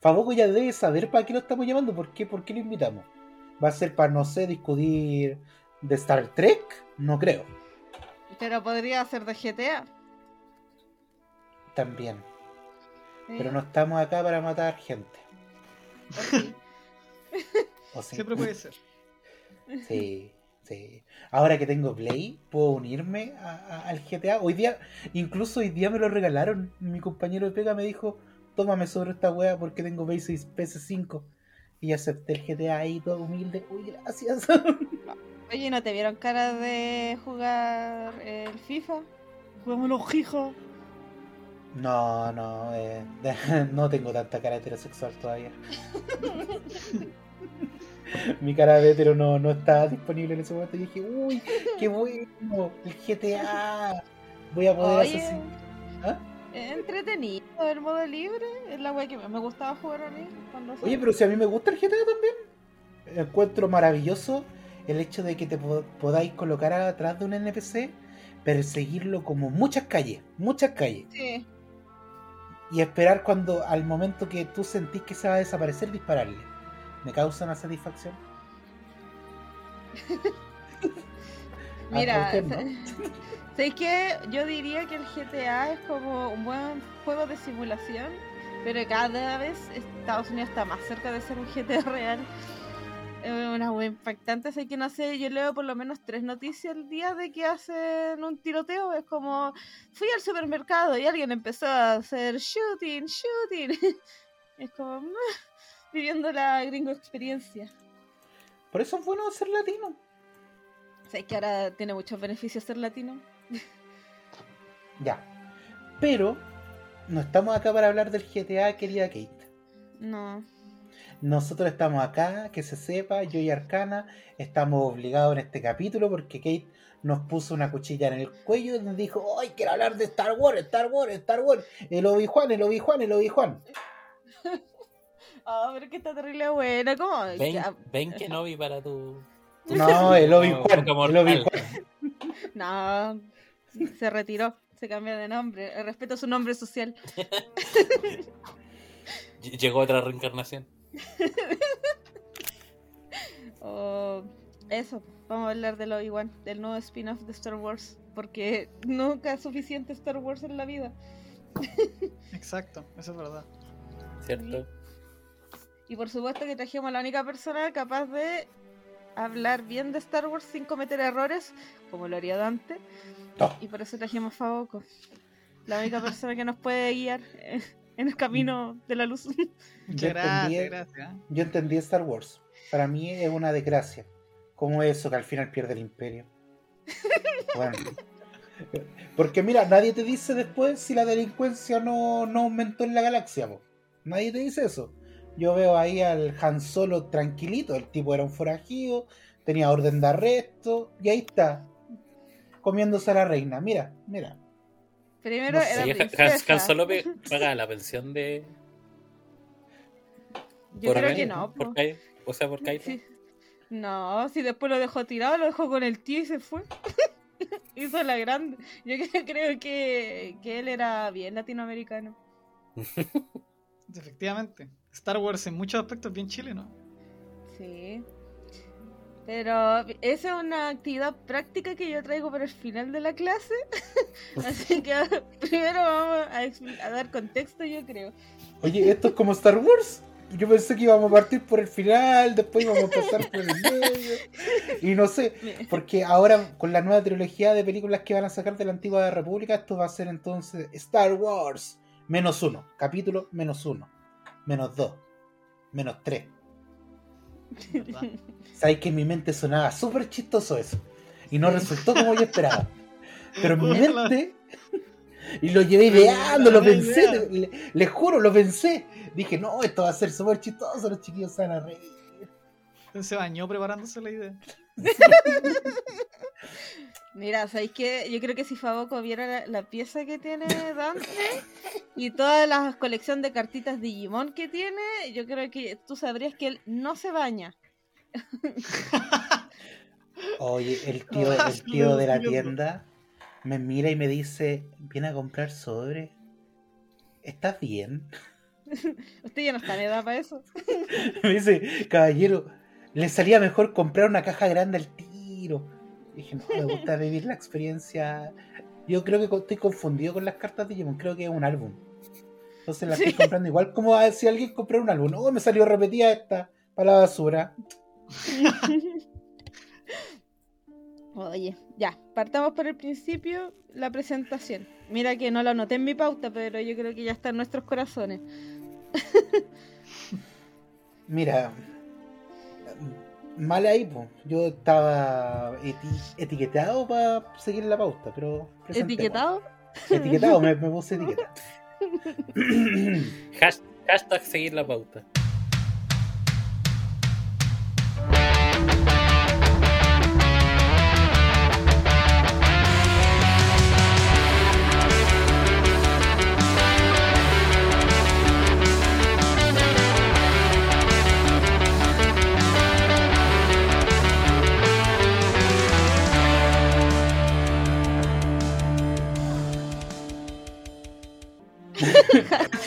Faboco ya debe saber para qué lo estamos llamando, por qué, por qué lo invitamos. ¿Va a ser para, no sé, discutir de Star Trek? No creo. Pero podría ser de GTA. También. Pero no estamos acá para matar gente. Siempre puede ser. Sí, sí. Ahora que tengo Play, puedo unirme a- a- al GTA. Hoy día, incluso hoy día me lo regalaron. Mi compañero de pega me dijo, tómame sobre esta wea porque tengo PS, PS5. Y acepté el GTA ahí todo humilde. Uy, gracias. Oye, ¿no te vieron cara de jugar el FIFA? Jugamos los hijos. No, no, eh, no tengo tanta cara heterosexual todavía. Mi cara de hetero no, no está disponible en ese momento. Y dije, uy, qué bueno, el GTA. Voy a poder Oye, asesinar. ¿Ah? Entretenido el modo libre. Es la wea que me gustaba jugar a mí. Cuando Oye, pero si a mí me gusta el GTA también. Encuentro maravilloso el hecho de que te po- podáis colocar atrás de un NPC, perseguirlo como muchas calles, muchas calles. Sí. Y esperar cuando, al momento que tú sentís que se va a desaparecer, dispararle. Me causa una satisfacción. Mira, ¿a usted no? ¿Sabéis qué? Yo diría que el GTA es como un buen juego de simulación, pero cada vez Estados Unidos está más cerca de ser un GTA real. Es una wea impactante, sé que no sé, yo leo por lo menos tres noticias al día de que hacen un tiroteo, es como fui al supermercado y alguien empezó a hacer shooting, shooting. Es como viviendo la gringo experiencia. Por eso es bueno ser latino. ¿Sabes que ahora tiene muchos beneficios ser latino? Ya. Pero no estamos acá para hablar del GTA, querida Kate. No. Nosotros estamos acá, que se sepa, yo y Arcana estamos obligados en este capítulo porque Kate nos puso una cuchilla en el cuello y nos dijo, ¡ay, quiero hablar de Star Wars, Star Wars, Star Wars! El Obi-Juan, el Obi-Juan, el Obi-Juan. Ah, pero que está terrible buena, ¿cómo? Ven, Ya, ven que no vi para tu. No, el Obi-Juan, el. Obi-Juan. No, se retiró, se cambió de nombre. Respeto su nombre social. Ll- Llegó otra reencarnación. O eso, vamos a hablar del Obi-Wan, del nuevo spin-off de Star Wars. Porque nunca es suficiente Star Wars en la vida. Exacto, eso es verdad. ¿Cierto? Y por supuesto que trajimos a la única persona capaz de hablar bien de Star Wars sin cometer errores, como lo haría Dante. No. Y por eso trajimos a Faboco. La única persona que nos puede guiar eh, en el camino de la luz. Yo Muchas gracias, entendí- gracias. ¿eh? Yo entendí Star Wars. Para mí es una desgracia. Como eso que al final pierde el imperio. Bueno. Porque mira, nadie te dice después si la delincuencia no, no aumentó en la galaxia. po. Nadie te dice eso. Yo veo ahí al Han Solo tranquilito. El tipo era un forajido, tenía orden de arresto. Y ahí está. Comiéndose a la reina. Mira, mira. Primero No sé. era Sí, Han- Solo paga la pensión de. Yo creo que no. Por po. Ky- o sea, por. Sí. No, si después lo dejó tirado, lo dejó con el tío y se fue. Hizo la grande. Yo creo que, que él era bien latinoamericano. Efectivamente. Star Wars en muchos aspectos bien chileno. Sí. Pero esa es una actividad práctica que yo traigo para el final de la clase. Así que primero vamos a, dar contexto, yo creo. Oye, esto es como Star Wars. Yo pensé que íbamos a partir por el final, después íbamos a pasar por el medio. Y no sé, porque ahora con la nueva trilogía de películas que van a sacar de la antigua República, esto va a ser entonces Star Wars menos uno, capítulo menos uno, menos dos, menos tres. ¿verdad? Sabes que en mi mente sonaba súper chistoso eso. Y no resultó como yo esperaba. Pero en mi mente. Y lo llevé ideando, lo pensé, le- les juro, lo pensé. Dije, no, esto va a ser súper chistoso, los chiquillos se van a reír. Se bañó preparándose la idea. Mira, ¿sabéis qué? Yo creo que si Faboco viera la, la pieza que tiene Dante y toda la colección de cartitas Digimon que tiene, yo creo que tú sabrías que él no se baña. Oye, el tío, el tío de la tienda me mira y me dice, viene a comprar sobre. ¿Estás bien? Usted ya no está en edad para eso. Me dice, caballero, le salía mejor comprar una caja grande al tiro. Dije, no, me gusta vivir la experiencia. Yo creo que estoy confundido con las cartas de Digimon, creo que es un álbum. Entonces la Sí. estoy comprando igual como a- si alguien comprara un álbum. No, me salió repetida esta para la basura. Oye, ya, partamos por el principio, la presentación. Mira que no lo anoté en mi pauta, pero yo creo que ya está en nuestros corazones. Mira, mal ahí, po. Yo estaba eti- etiquetado para seguir la pauta, pero. ¿Etiquetado? Etiquetado, me, me puse etiqueta. Hash- hashtag seguir la pauta.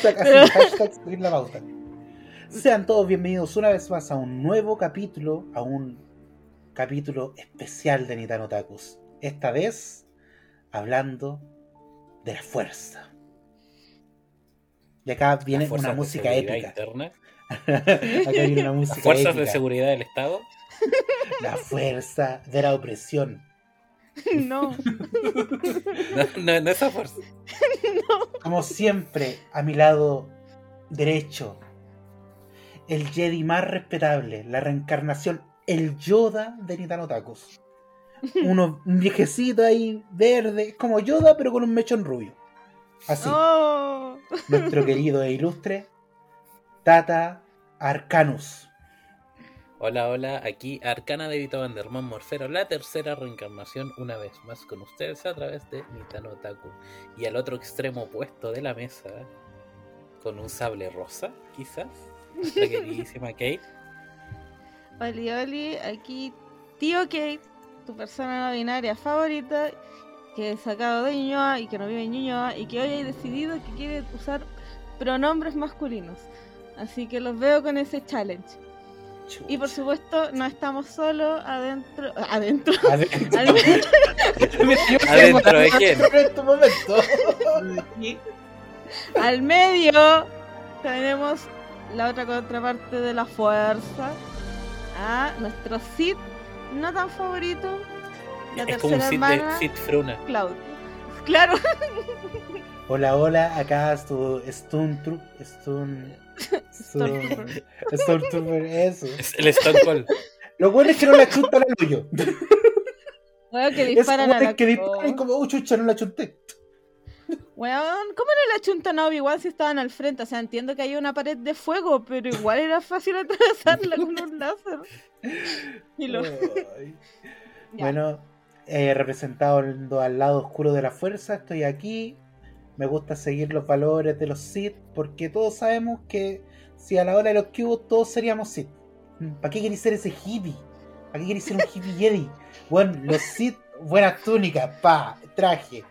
hashtag, así, hashtag seguir la pauta. Sean todos bienvenidos una vez más a un nuevo capítulo, a un capítulo especial de Nitano Takus. Esta vez hablando de la fuerza. Y acá viene una música épica. interna, acá viene una música las fuerzas de seguridad del Estado. La fuerza de la opresión. no. No, no, no esa fuerza. Como siempre, a mi lado derecho, el Jedi más respetable, la reencarnación, el Yoda de Nitano Takus. Uno, un viejecito ahí, verde, es como Yoda, pero con un mechón rubio. Así, Oh. nuestro querido e ilustre Tata Arcanus. Hola, hola, aquí Arcana de Vito Vanderman Morfero, la tercera reencarnación, una vez más con ustedes a través de Nitano Taku. Y al otro extremo opuesto de la mesa, con un sable rosa, quizás, la queridísima Kate. Oli, oli, aquí tío Kate, tu persona no binaria favorita, que es sacado de Ñuñoa y que no vive en Ñuñoa y que hoy ha decidido que quiere usar pronombres masculinos. Así que los veo con ese challenge. Y por supuesto, no estamos solos adentro. Adentro. Adentro. Al- ¿Adentro de quién? En este momento. Al medio tenemos la otra contraparte de la fuerza. A nuestro Sid, no tan favorito. La Es como un Sid, hermana, de, Sid Fruna. Cloud. Claro, Hola, hola, acá es tu Stun Troop, Stun... Stormtrooper. Stormtrooper, eso. Es el Cold. Lo bueno es que no la chuntan al hoyo. Weón, que Es disparan a la que disparan y como, oh, chucha, no la chunté. Weón, ¿cómo no la chuntan a Obi-Wan si estaban al frente? O sea, entiendo que hay una pared de fuego, pero igual era fácil atravesarla con un láser. Y lo... Bueno, eh, representado al lado oscuro de la fuerza, estoy aquí. Me gusta seguir los valores de los Sith, porque todos sabemos que si a la hora de los cubos todos seríamos Sith. ¿Para qué queréis ser ese hippie? ¿Para qué queréis ser un hippie Jedi? Bueno, los Sith, buenas túnicas, pa, traje.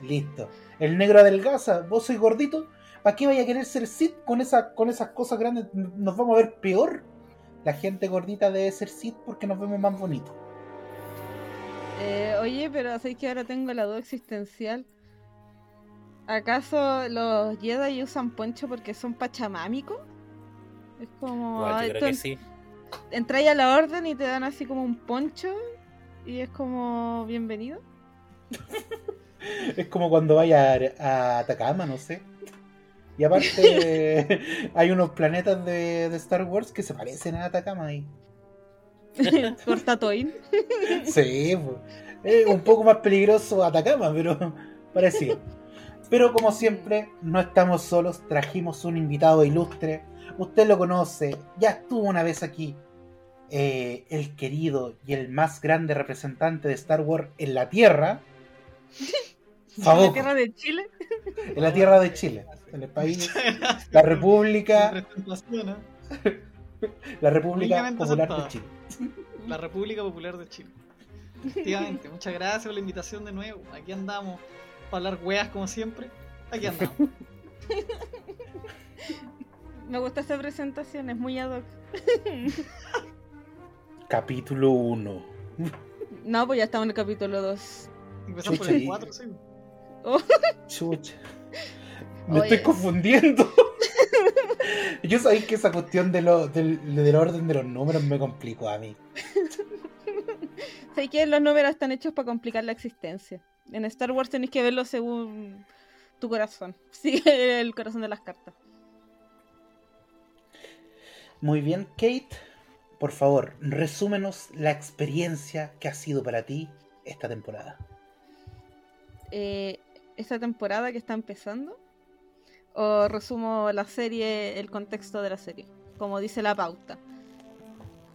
Listo. El negro adelgaza, vos sois gordito. ¿Para qué vaya a querer ser Sith con, esa, con esas cosas grandes? Nos vamos a ver peor. La gente gordita debe ser Sith porque nos vemos más bonitos. Eh, oye, pero ¿sabes que ahora tengo la duda existencial? ¿Acaso los Jedi usan poncho porque son pachamámicos? Es como... Ay, yo creo que en- sí. Entráis a la orden y te dan así como un poncho y es como bienvenido. Es como cuando vaya a, a Atacama, no sé. Y aparte, hay unos planetas de, de Star Wars que se parecen a Atacama ahí. Por Tatooine. Sí, pues. Es un poco más peligroso Atacama, pero parecido. Pero como siempre, no estamos solos, trajimos un invitado ilustre. Usted lo conoce, ya estuvo una vez aquí. Eh, el querido y el más grande representante de Star Wars en la Tierra. En la tierra de Chile. en la Tierra de Chile, en el país, la República, ¿eh? la República Popular de. Chile. La República Popular de Chile. Efectivamente, muchas gracias por la invitación de nuevo. Aquí andamos para hablar weas como siempre. Aquí andamos. Me gusta esta presentación, es muy ad hoc. Capítulo 1. No, pues ya estamos en el capítulo 2. Empezamos por el y- 4, sí. Chucha. Me Oye. estoy confundiendo. Yo sabía que esa cuestión de lo, del, del orden de los números me complicó a mí. Sé que los números están hechos para complicar la existencia. En Star Wars tenéis que verlo según tu corazón. Sigue el corazón de las cartas. Muy bien, Kate. Por favor, resúmenos la experiencia que ha sido para ti esta temporada. Eh, esta temporada que está empezando. O resumo la serie, el contexto de la serie. Como dice la pauta.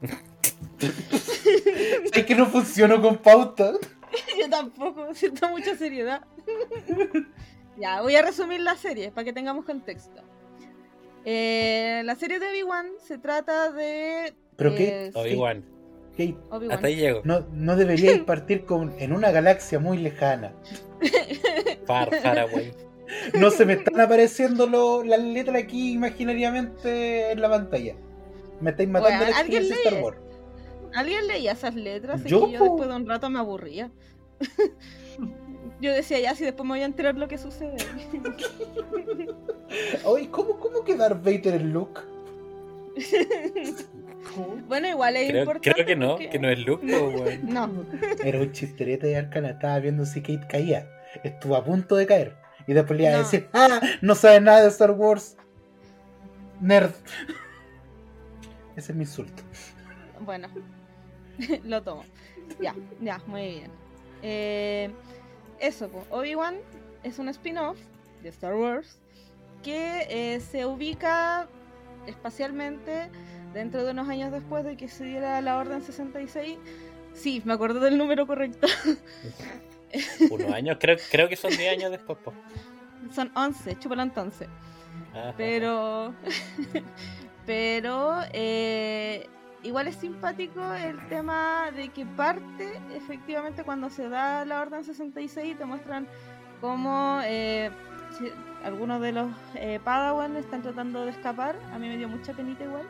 Es que no funcionó con pauta. Yo tampoco, siento mucha seriedad. ya, voy a resumir la serie para que tengamos contexto. Eh, la serie de Obi-Wan se trata de. Pero eh, Obi-Wan. Hasta ahí llego. no, no deberíais partir con, en una galaxia muy lejana. Far, far away. No se me están apareciendo lo- las letras aquí imaginariamente en la pantalla. Me estáis matando Bueno, la ¿alguien experiencia de Star? Wars. ¿Alguien leía esas letras? Es Yo, que yo después de un rato me aburría. yo decía, ya, si después me voy a enterar lo que sucede. Oye, ¿cómo, ¿cómo que Darth Vader es Luke? bueno, igual es Creo, importante. creo que no, porque- que no es Luke, po, weón. No, Era un chisterete de Arcana, estaba viendo si Kate caía. Estuvo a punto de caer. Y después le iba a No. decir, ¡ah! No sabe nada de Star Wars. Nerd. Ese es mi insulto. bueno, lo tomo. Ya, ya, muy bien. Eh, eso, pues, Obi-Wan es un spin-off de Star Wars que eh, se ubica espacialmente dentro de unos años después de que se diera la Orden 66. Sí, me acuerdo del número correcto. Unos años, creo, creo que son 10 años después, po. Son 11, chúpalo entonces. Ajá. Pero. pero. eh, igual es simpático el tema de que parte, efectivamente, cuando se da la Orden 66, te muestran cómo eh, algunos de los eh, Padawan están tratando de escapar. A mí me dio mucha penita igual,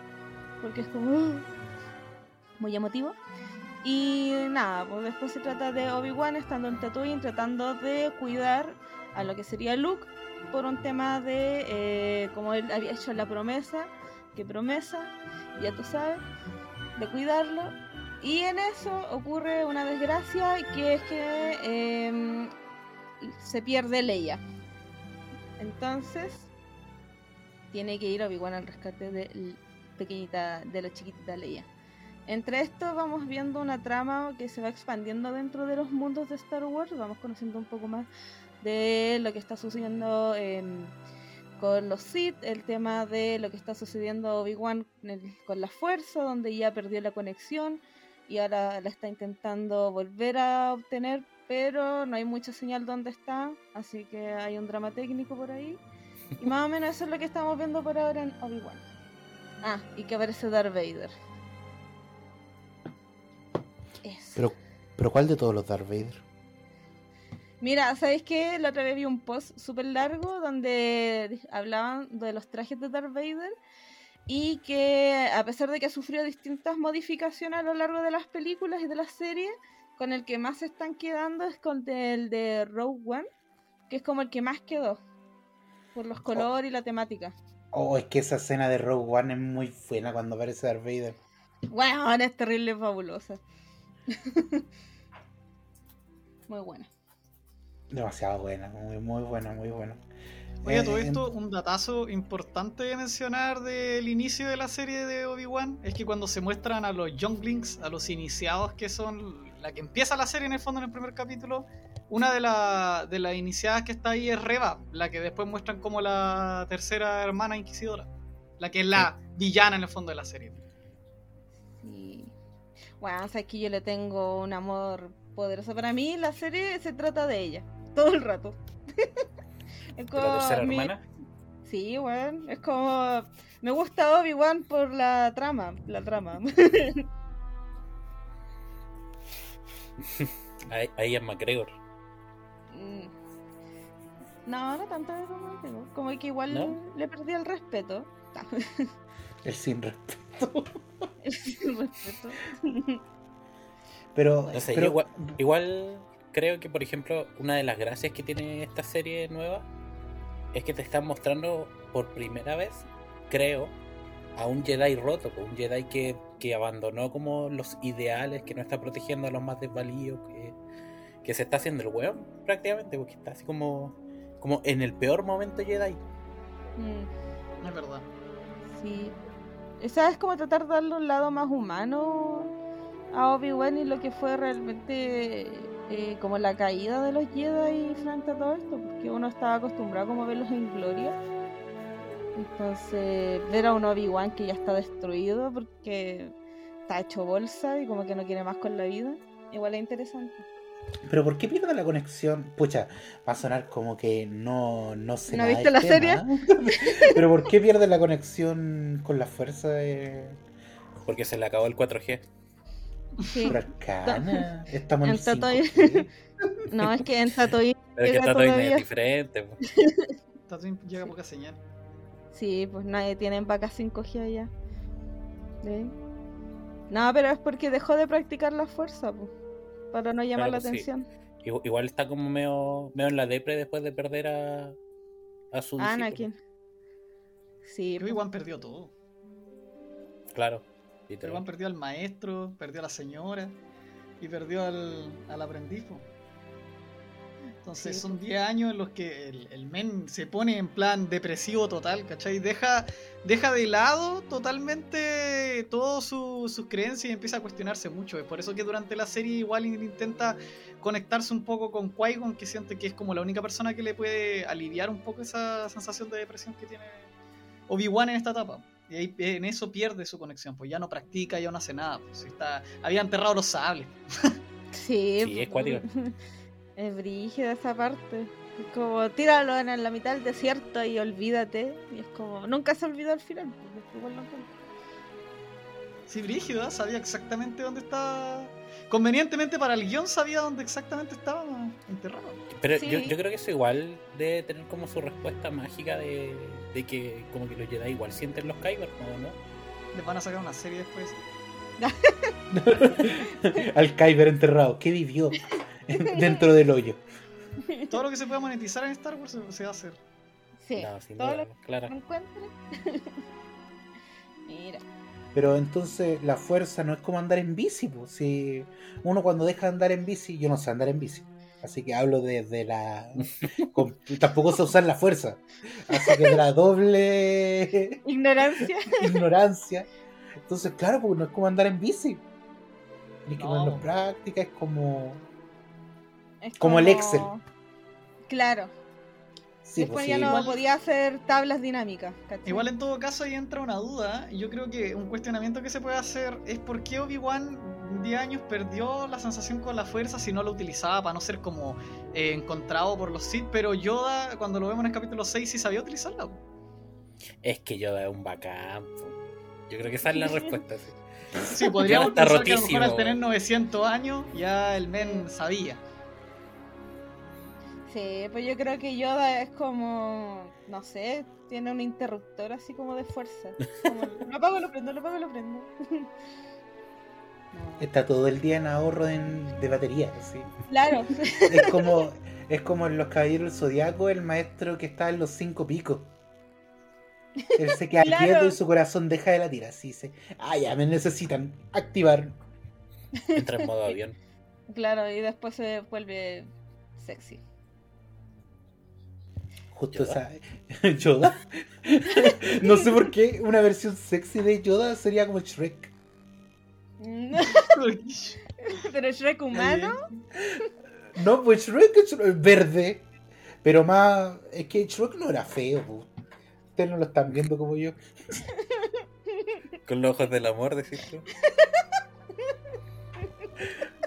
porque es como. "Uh", muy emotivo. Y nada, pues después se trata de Obi-Wan estando en Tatooine tratando de cuidar a lo que sería Luke por un tema de eh, como él había hecho la promesa, que promesa, ya tú sabes, de cuidarlo. Y en eso ocurre una desgracia que es que eh, se pierde Leia. Entonces tiene que ir Obi-Wan al rescate de pequeñita, de la chiquitita Leia. Entre esto vamos viendo una trama que se va expandiendo dentro de los mundos de Star Wars, vamos conociendo un poco más de lo que está sucediendo en- con los Sith, el tema de lo que está sucediendo Obi-Wan con la fuerza, donde ya perdió la conexión y ahora la está intentando volver a obtener, pero no hay mucha señal donde está, así que hay un drama técnico por ahí. Y más o menos eso es lo que estamos viendo por ahora en Obi-Wan. Ah, y que aparece Darth Vader. Eso. Pero, pero ¿cuál de todos los Darth Vader? Mira, ¿sabéis qué? La otra vez vi un post súper largo donde hablaban de los trajes de Darth Vader y que a pesar de que ha sufrido distintas modificaciones a lo largo de las películas y de las series, con el que más se están quedando es con el de Rogue One, que es como el que más quedó por los colores y la temática. Oh, es que esa escena de Rogue One es muy buena cuando aparece Darth Vader. Bueno, es terrible, fabulosa. Muy buena. Demasiado buena, muy, muy buena, muy buena. Oye, Eh, todo esto, un datazo importante de mencionar del inicio de la serie de Obi-Wan es que cuando se muestran a los Younglings, a los iniciados que son la que empieza la serie en el fondo en el primer capítulo, una de, la- de las iniciadas que está ahí es Reva, la que después muestran como la tercera hermana inquisidora, la que es la villana en el fondo de la serie. Sí. Bueno, o sea, que yo le tengo un amor poderoso. Para mí, la serie se trata de ella, todo el rato. es ¿De la tercera mi- hermana? Sí, bueno, es como. Me gusta Obi-Wan por la trama. La trama. Ahí, es McGregor. Mm. no, no tanto como. Como que igual ¿No? le perdí el respeto. El sin respeto. El respeto. Pero, No sé, pero- yo igual, igual creo que, por ejemplo, una de las gracias que tiene esta serie nueva es que te están mostrando por primera vez, creo, a un Jedi roto, pues, un Jedi que, que abandonó como los ideales, que no está protegiendo a los más desvalidos, que, que se está haciendo el weón prácticamente, porque está así como, como en el peor momento Jedi. Mm, Es verdad. sí. Esa es como tratar de darle un lado más humano a Obi-Wan y lo que fue realmente eh, como la caída de los Jedi frente a todo esto, porque uno estaba acostumbrado como a verlos en gloria. Entonces, ver a un Obi-Wan que ya está destruido porque está hecho bolsa y como que no quiere más con la vida, igual es interesante. pero ¿por qué pierde la conexión? Pucha, va a sonar como que no, no sé ¿No nada viste la tema. pero ¿por qué pierde la conexión con la fuerza de Porque se le acabó el 4G. Sí. Estamos en Tatooine. 5G. No, es que en Tatooine Pero es que Llega Tatooine es diferente. pues. Tatooine llega poca señal. Sí, pues nadie tiene vacas 5G allá. ¿Sí? No, pero es porque dejó de practicar la fuerza, pues, para no llamar Claro, la pues sí. atención. Igu- Igual está como medio, medio en la depre después de perder a, a su discípulo. Anakin. Sí, Pero pues, Obi-Wan perdió todo. Claro. Literal. perdió al maestro, perdió a la señora y perdió al, al aprendiz. Entonces Sí, son pues. 10 años en los que el, el men se pone en plan depresivo total, ¿cachai? Deja, deja de lado totalmente todas su- sus creencias y empieza a cuestionarse mucho. Es por eso que durante la serie igual intenta conectarse un poco con Qui-Gon, que siente que es como la única persona que le puede aliviar un poco esa sensación de depresión que tiene Obi-Wan en esta etapa. Y ahí en eso pierde su conexión, pues ya no practica, ya no hace nada. Pues, está, había enterrado los sables. sí, Sí, es cuático. es brígida esa parte. Es como, tíralo en la mitad del desierto y olvídate. Y es como, nunca se olvidó al final. pues, lo encuentra. Sí, Brígido, ¿eh? sabía exactamente dónde estaba. Convenientemente para el guion sabía dónde exactamente estaba enterrado. Pero Sí. yo, yo creo que eso igual debe tener como su respuesta mágica de, de que como que los Jedi igual sienten los Kyber, ¿no? ¿no? Les van a sacar una serie después. Al Kyber enterrado. ¿Qué vivió dentro del hoyo? Todo lo que se pueda monetizar en Star Wars se, va a hacer. Sí, No, sin todo duda, lo claro. que. Mira. Pero entonces la fuerza no es como andar en bici. Pues. Si uno cuando deja de andar en bici, yo no sé andar en bici. Así que hablo desde la... con- tampoco sé usar la fuerza. Así que de la doble Ignorancia. ignorancia. Entonces, claro, pues no es como andar en bici. Tienes que No. práctica, es como... Es Como el Excel. Claro. Sí, Después pues, ya sí. no igual- podía hacer tablas dinámicas. ¿cachai? Igual en todo caso ahí entra una duda. Yo creo que un cuestionamiento que se puede hacer es por qué Obi-Wan 10 años perdió la sensación con la fuerza si no la utilizaba para no ser como eh, encontrado por los Sith. Pero Yoda, cuando lo vemos en el capítulo 6, sí sabía utilizarla. Es que Yoda es un bacán. Yo creo que esa es la respuesta. sí. Sí, podríamos pensar que a lo mejor rotísimo, al tener weón. 900 años ya el men sabía. Sí, pues yo creo que Yoda es como, no sé, tiene un interruptor así como de fuerza. Como, lo apago, lo prendo, lo apago, lo prendo. No. Está todo el día en ahorro en- de batería. sí. Claro, Es como, es como en los caballeros del zodiaco, el maestro que está en los cinco picos. Él se queda Claro. quieto y su corazón deja de latir. Así dice, ah, ya me necesitan activar. Entra en modo avión. claro, y después se vuelve sexy. Justo ¿Yoda? esa. Yoda. no sé por qué una versión sexy de Yoda sería como Shrek. Pero Shrek humano, No, pues Shrek es verde. Pero más. Es que Shrek no era feo, po. Ustedes no lo están viendo como yo. Con los ojos del amor, decís tú.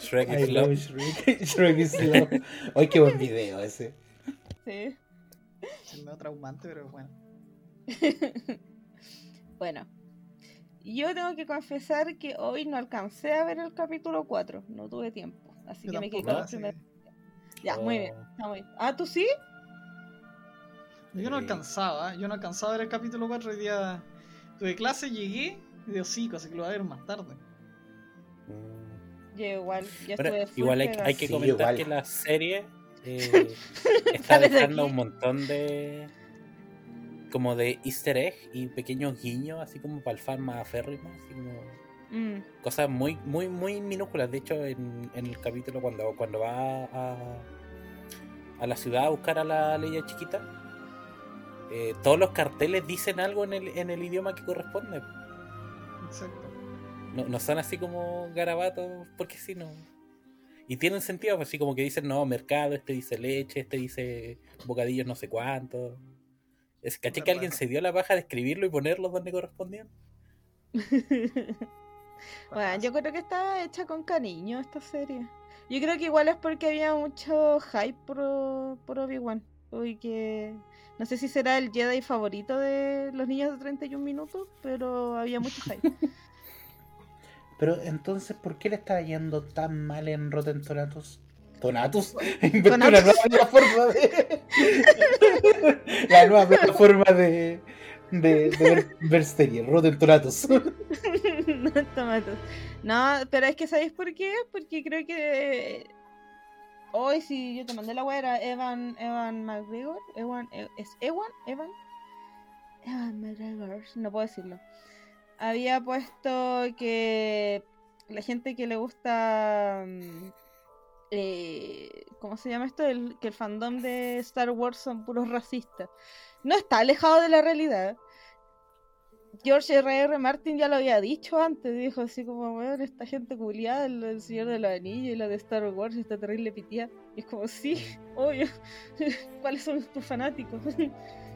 Shrek I is love love. Shrek. Shrek is love. Ay, qué buen video ese. sí. Es medio traumante, pero bueno. Bueno, yo tengo que confesar que hoy no alcancé a ver el capítulo 4, no tuve tiempo, así Yo que me quedé con el así primer. que- Ya, muy bien, Oh. está muy bien. Ah, ¿tú sí? Yo no alcanzaba, yo no alcanzaba a ver el capítulo 4 hoy día. Tuve clase, llegué y digo, sí, así que lo voy a ver más tarde. Mm. Yo igual, ya Pero estuve igual hay, hay que Sí, comentar igual. que la serie eh, está dejando un montón de como de easter egg y pequeños guiños así como para el fan más aférrimo así como Mm, cosas muy muy muy minúsculas de hecho en, en el capítulo cuando cuando va a, a la ciudad a buscar a la Leia chiquita eh, todos los carteles dicen algo en el, en el idioma que corresponde. Exacto. no, no son así como garabatos porque si no y tienen sentido pues, así como que dicen no mercado este dice leche este dice bocadillos no sé cuánto es caché que alguien se dio la baja de escribirlo y ponerlo donde correspondían Bueno, yo creo que está hecha con cariño esta serie. Yo creo que igual es porque había mucho hype por, por Obi-Wan. Y que no sé si será el Jedi favorito de los niños de 31 minutos, pero había mucho hype. Pero entonces, ¿por qué le está yendo tan mal en Rotten Tomatoes? ¿Tonatus? Inventé una nueva plataforma de. La nueva plataforma de. de, de ver, ver series, Rotten Tomatoes. no, tomatos. No, pero es que ¿sabéis por qué? Porque creo que hoy si yo te mandé la web era Evan Evan McGregor, Evan es Ewan, Evan Evan McGregor, no puedo decirlo. Había puesto que la gente que le gusta mm, eh, ¿cómo se llama esto? El, que el fandom de Star Wars son puros racistas. No está alejado de la realidad. George R.R. Martin ya lo había dicho antes, dijo así como, weón, esta gente culiada, el, Señor de los Anillos y la de Star Wars, está terrible pitía. Y es como, sí, obvio, ¿cuáles son tus fanáticos?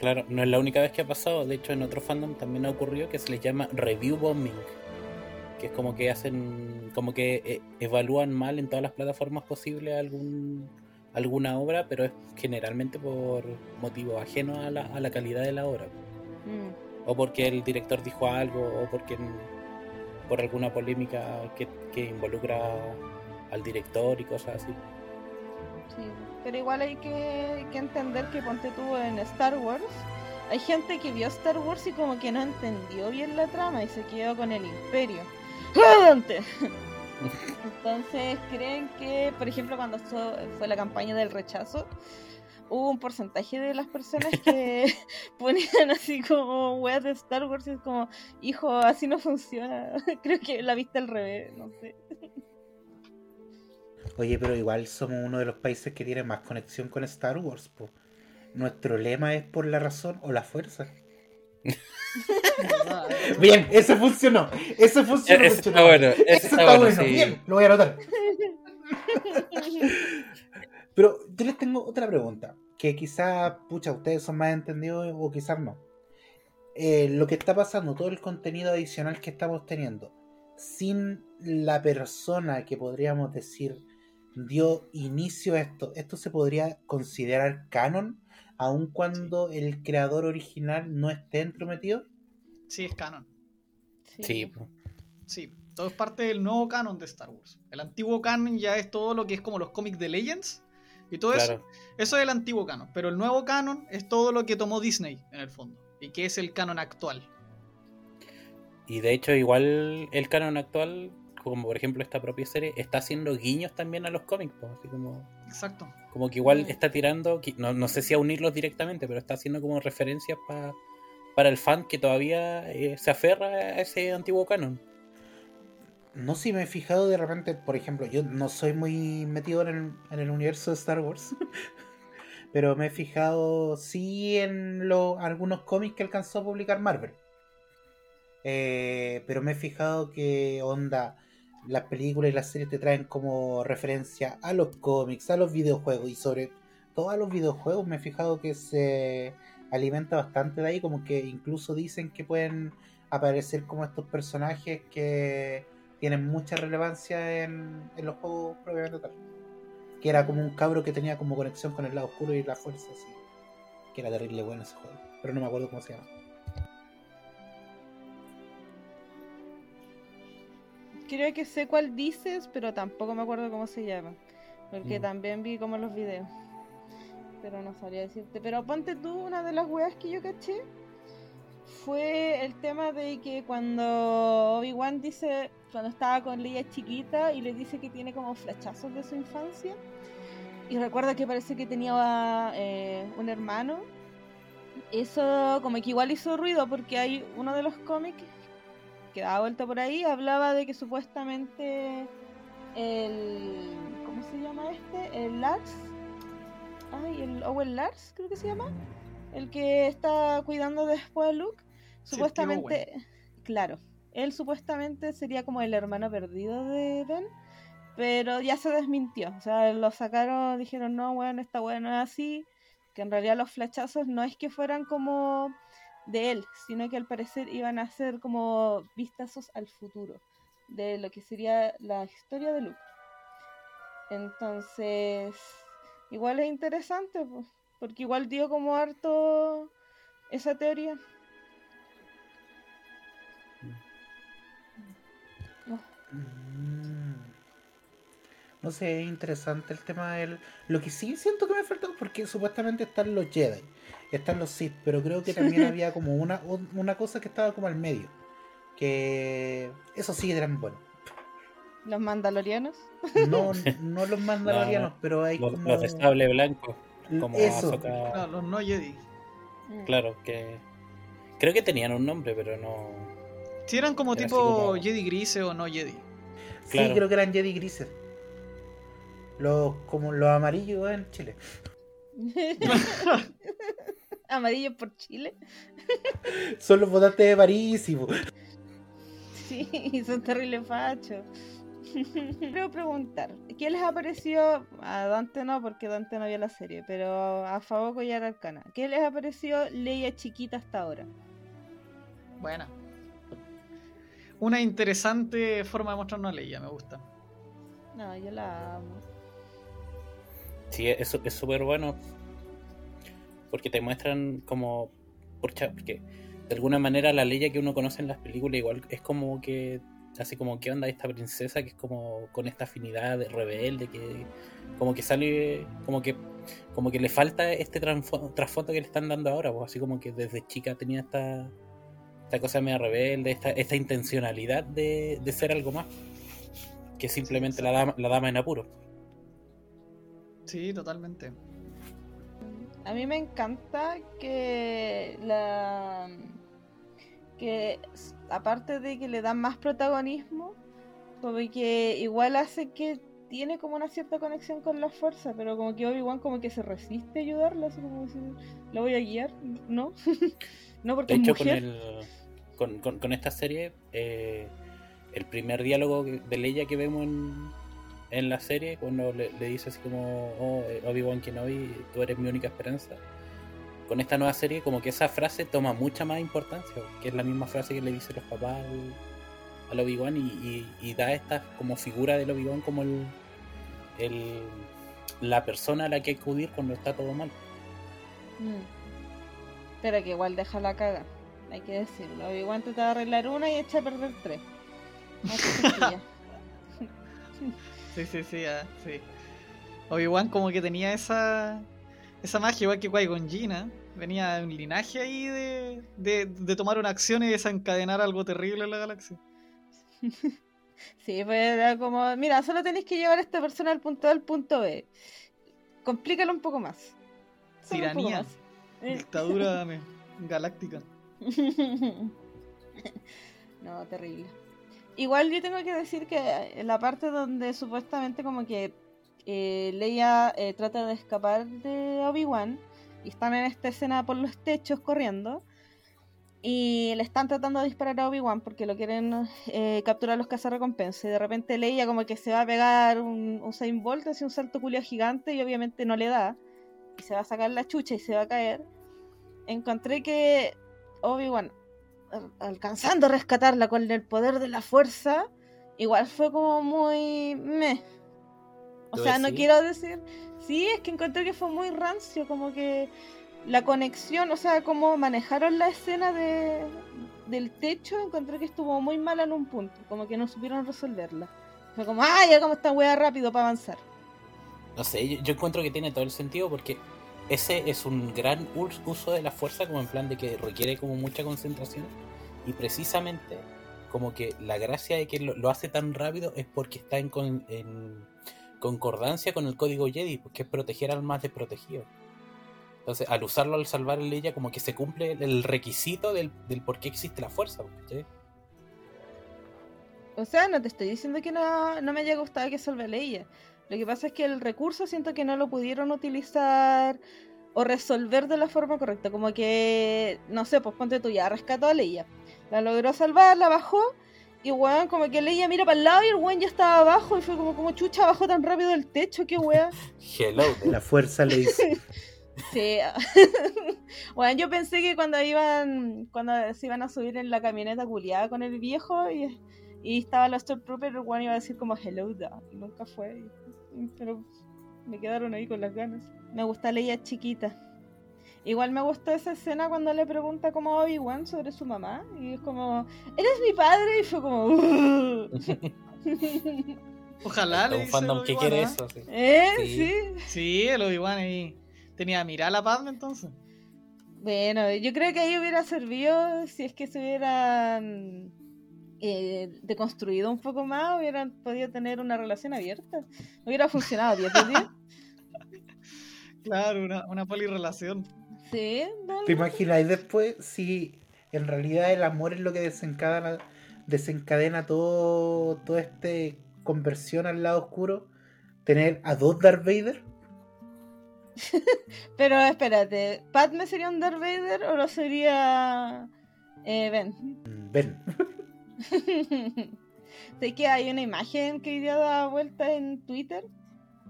claro no es la única vez que ha pasado de hecho en otro fandom también ha ocurrido que se les llama review bombing que es como que hacen como que eh, evalúan mal en todas las plataformas posibles algún alguna obra pero es generalmente por motivos ajenos a la, a la calidad de la obra. Mm, o porque el director dijo algo o porque por alguna polémica que, que involucra al director y cosas así sí. Pero igual hay que, que entender que ponte tú en Star Wars. Hay gente que vio Star Wars y como que no entendió bien la trama y se quedó con el imperio. ¡Adelante! Entonces creen que, por ejemplo, cuando fue la campaña del rechazo, hubo un porcentaje de las personas que ponían así como weas de Star Wars y es como, hijo, así no funciona. Creo que la viste al revés, no sé. Oye, pero igual somos uno de los países que tiene más conexión con Star Wars, po. Nuestro lema es por la razón o la fuerza. Bien, ese funcionó. Ese funcionó. Ese mucho está bueno, Ese está está bueno, bueno. sí. Bien, lo voy a anotar. Pero yo les tengo otra pregunta. Que quizás, pucha, ustedes son más entendidos o quizás no. Eh, lo que está pasando, todo el contenido adicional que estamos teniendo, sin la persona que podríamos decir dio inicio a esto, ¿esto se podría considerar canon? Aun cuando el creador original no esté entrometido. Sí, es canon. sí. Sí, todo es parte del nuevo canon de Star Wars. El antiguo canon ya es todo lo que es como los cómics de Legends y todo eso. claro Eso es el antiguo canon. Pero el nuevo canon es todo lo que tomó Disney en el fondo. Y que es el canon actual. Y de hecho, igual el canon actual, como por ejemplo esta propia serie, está haciendo guiños también a los cómics, po, así como, Exacto. como que igual Mm. está tirando, no, no sé si a unirlos directamente, pero está haciendo como referencias pa- para el fan que todavía eh, se aferra a ese antiguo canon. No sé si me he fijado de repente, por ejemplo, yo no soy muy metido en el, en el universo de Star Wars, pero me he fijado sí en lo- algunos cómics que alcanzó a publicar Marvel. Eh, pero me he fijado que onda, las películas y las series te traen como referencia a los cómics, a los videojuegos y sobre todo a los videojuegos me he fijado que se alimenta bastante de ahí, como que incluso dicen que pueden aparecer como estos personajes que tienen mucha relevancia en, en los juegos propiamente tal. Que era como un cabro que tenía como conexión con el lado oscuro y la fuerza, así. Que era terrible bueno ese juego. Pero no me acuerdo cómo se llama. Creo que sé cuál dices, pero tampoco me acuerdo cómo se llama. Porque Mm. también vi como los videos. Pero no sabría decirte. Pero ponte tú, una de las weas que yo caché fue el tema de que cuando Obi-Wan dice, cuando estaba con Leia chiquita y le dice que tiene como flechazos de su infancia, y recuerda que parece que tenía eh, un hermano, eso como que igual hizo ruido porque hay uno de los cómics que daba vuelta por ahí, hablaba de que supuestamente el... ¿Cómo se llama este? El Lars. Ay, el Owen Lars, creo que se llama. El que está cuidando después de Luke. Sí, Supuestamente, claro, él supuestamente sería como el hermano perdido de Ben, pero ya se desmintió. O sea, lo sacaron, dijeron, no, bueno, esta bueno es así. Que en realidad los flechazos no es que fueran como de él, sino que al parecer iban a ser como vistazos al futuro de lo que sería la historia de Luke. Entonces, igual es interesante, pues, porque igual dio como harto esa teoría. Mm. No sé, es interesante el tema del... Lo que sí siento que me falta, porque supuestamente están los Jedi, están los Sith, pero creo que también había como una, una cosa que estaba como al medio. Que eso sí eran buenos. Los mandalorianos. No, no los mandalorianos, pero hay Los, como... los de sable blanco, como Eso. No, los no Jedi. Mm. Claro, que. Creo que tenían un nombre, pero no. Si eran como Era tipo como- Jedi grises o no Jedi. Sí, creo que eran Jedi grises. Los, como los amarillos en Chile. Amarillo por Chile. Son los votantes de París y... Sí, son terribles fachos. Quiero preguntar, ¿qué les ha parecido? A Dante no, porque Dante no vio la serie, pero a Faboco y a Arcana. ¿Qué les ha parecido Leia chiquita hasta ahora? Buena. Una interesante forma de mostrarnos a Leia, me gusta. No, yo la amo. Sí, eso es súper bueno. Porque te muestran como. Porque, de alguna manera la ley que uno conoce en las películas, igual es como que. Así como, ¿qué onda esta princesa? Que es como con esta afinidad de rebelde, que como que sale. Como que como que le falta este trasfondo que le están dando ahora. Pues, así como que desde chica tenía esta. Esta cosa media rebelde, esta, esta intencionalidad de, de ser algo más. Que simplemente Sí, la, dama, la dama en apuro. Sí, totalmente. A mí me encanta que la que aparte de que le dan más protagonismo, como que igual hace que tiene como una cierta conexión con la fuerza, pero como que Obi-Wan como que se resiste a ayudarla, así como si la voy a guiar, ¿no? no porque De es hecho, con, el, con, con- con esta serie, eh, el primer diálogo de Leia que vemos en, en la serie, cuando le, le dice así como, oh, eh, Obi-Wan Kenobi, tú eres mi única esperanza. Con esta nueva serie, como que esa frase toma mucha más importancia, que es la misma frase que le dicen los papás al, al Obi-Wan y, y- y da esta como figura del Obi-Wan como el, el- la persona a la que acudir cuando está todo mal. Mm. Pero que igual deja la caga, hay que decirlo. Obi-Wan trata de arreglar una y echa a perder tres. Así. Sí, sí, sí, ah, sí. Obi-Wan como que tenía esa esa magia, igual que Qui-Gon Jinn. Venía de un linaje ahí de, de, de tomar una acción y desencadenar algo terrible en la galaxia. Sí, pues era como, mira, solo tenéis que llevar a esta persona al punto A al punto B. Complícalo un poco más. Solo un poco Tiranía. más. Eh. Dictadura galáctica. no, terrible. Igual yo tengo que decir que en la parte donde supuestamente como que eh, Leia eh, trata de escapar de Obi-Wan y están en esta escena por los techos corriendo y le están tratando de disparar a Obi-Wan porque lo quieren eh, capturar los cazarrecompensas y de repente Leia como que se va a pegar un Usain Bolt hace un salto culio gigante y obviamente no le da y se va a sacar la chucha y se va a caer. Encontré que Obi-Wan alcanzando a rescatarla con el poder de la fuerza igual fue como muy meh. o ¿Tú sea no quiero decir sí es que encontré que fue muy rancio como que la conexión, o sea, cómo manejaron la escena de, del techo, encontré que estuvo muy mal en un punto, como que no supieron resolverla. Fue como, ¡ay, hagamos esta wea rápido para avanzar! No sé, yo, yo encuentro que tiene todo el sentido porque ese es un gran us- uso de la fuerza, como en plan de que requiere como mucha concentración. Y precisamente, como que la gracia de que lo, hace tan rápido es porque está en, con- en concordancia con el código Jedi, porque es proteger al más desprotegido. Entonces, al usarlo al salvar a Leia, como que se cumple el requisito del, por qué existe la fuerza. O sea, no te estoy diciendo que no, no me haya gustado que salve a Leia. Lo que pasa es que el recurso siento que no lo pudieron utilizar o resolver de la forma correcta. Como que, no sé, pues ponte tú ya, rescató a Leia. La logró salvar, la bajó. Y weón, como que Leia mira para el lado y el weón ya estaba abajo. Y fue como, como chucha, bajó tan rápido del techo, qué weón. Hello. La fuerza le dice. Sí. bueno, yo pensé que cuando iban, cuando se iban a subir en la camioneta culiada con el viejo y, y estaba la Stormtrooper, el weón iba a decir como hello dad. Y nunca fue. Pero me quedaron ahí con las ganas. Me gusta Leia chiquita. Igual me gustó esa escena cuando le pregunta como a Obi-Wan sobre su mamá. Y es como, ¿eres mi padre? Y fue como... Ojalá le un fandom que quiere ¿ah? eso. sí. ¿Eh? Sí. Sí. Sí, el Obi-Wan ahí. Tenía mirar la Padme entonces. Bueno, yo creo que ahí hubiera servido si es que se hubieran eh, deconstruido un poco más, hubieran podido tener una relación abierta. Hubiera funcionado 10 de 10. Claro, una, una polirrelación. Sí, ¿Te imaginas? Y después, si en realidad el amor es lo que desencadena, desencadena todo, todo este conversión al lado oscuro, tener a dos Darth Vader. Pero espérate, ¿Padme sería un Darth Vader o lo sería eh, Ben? Mm, Ven. sé que hay una imagen que día da vuelta en Twitter,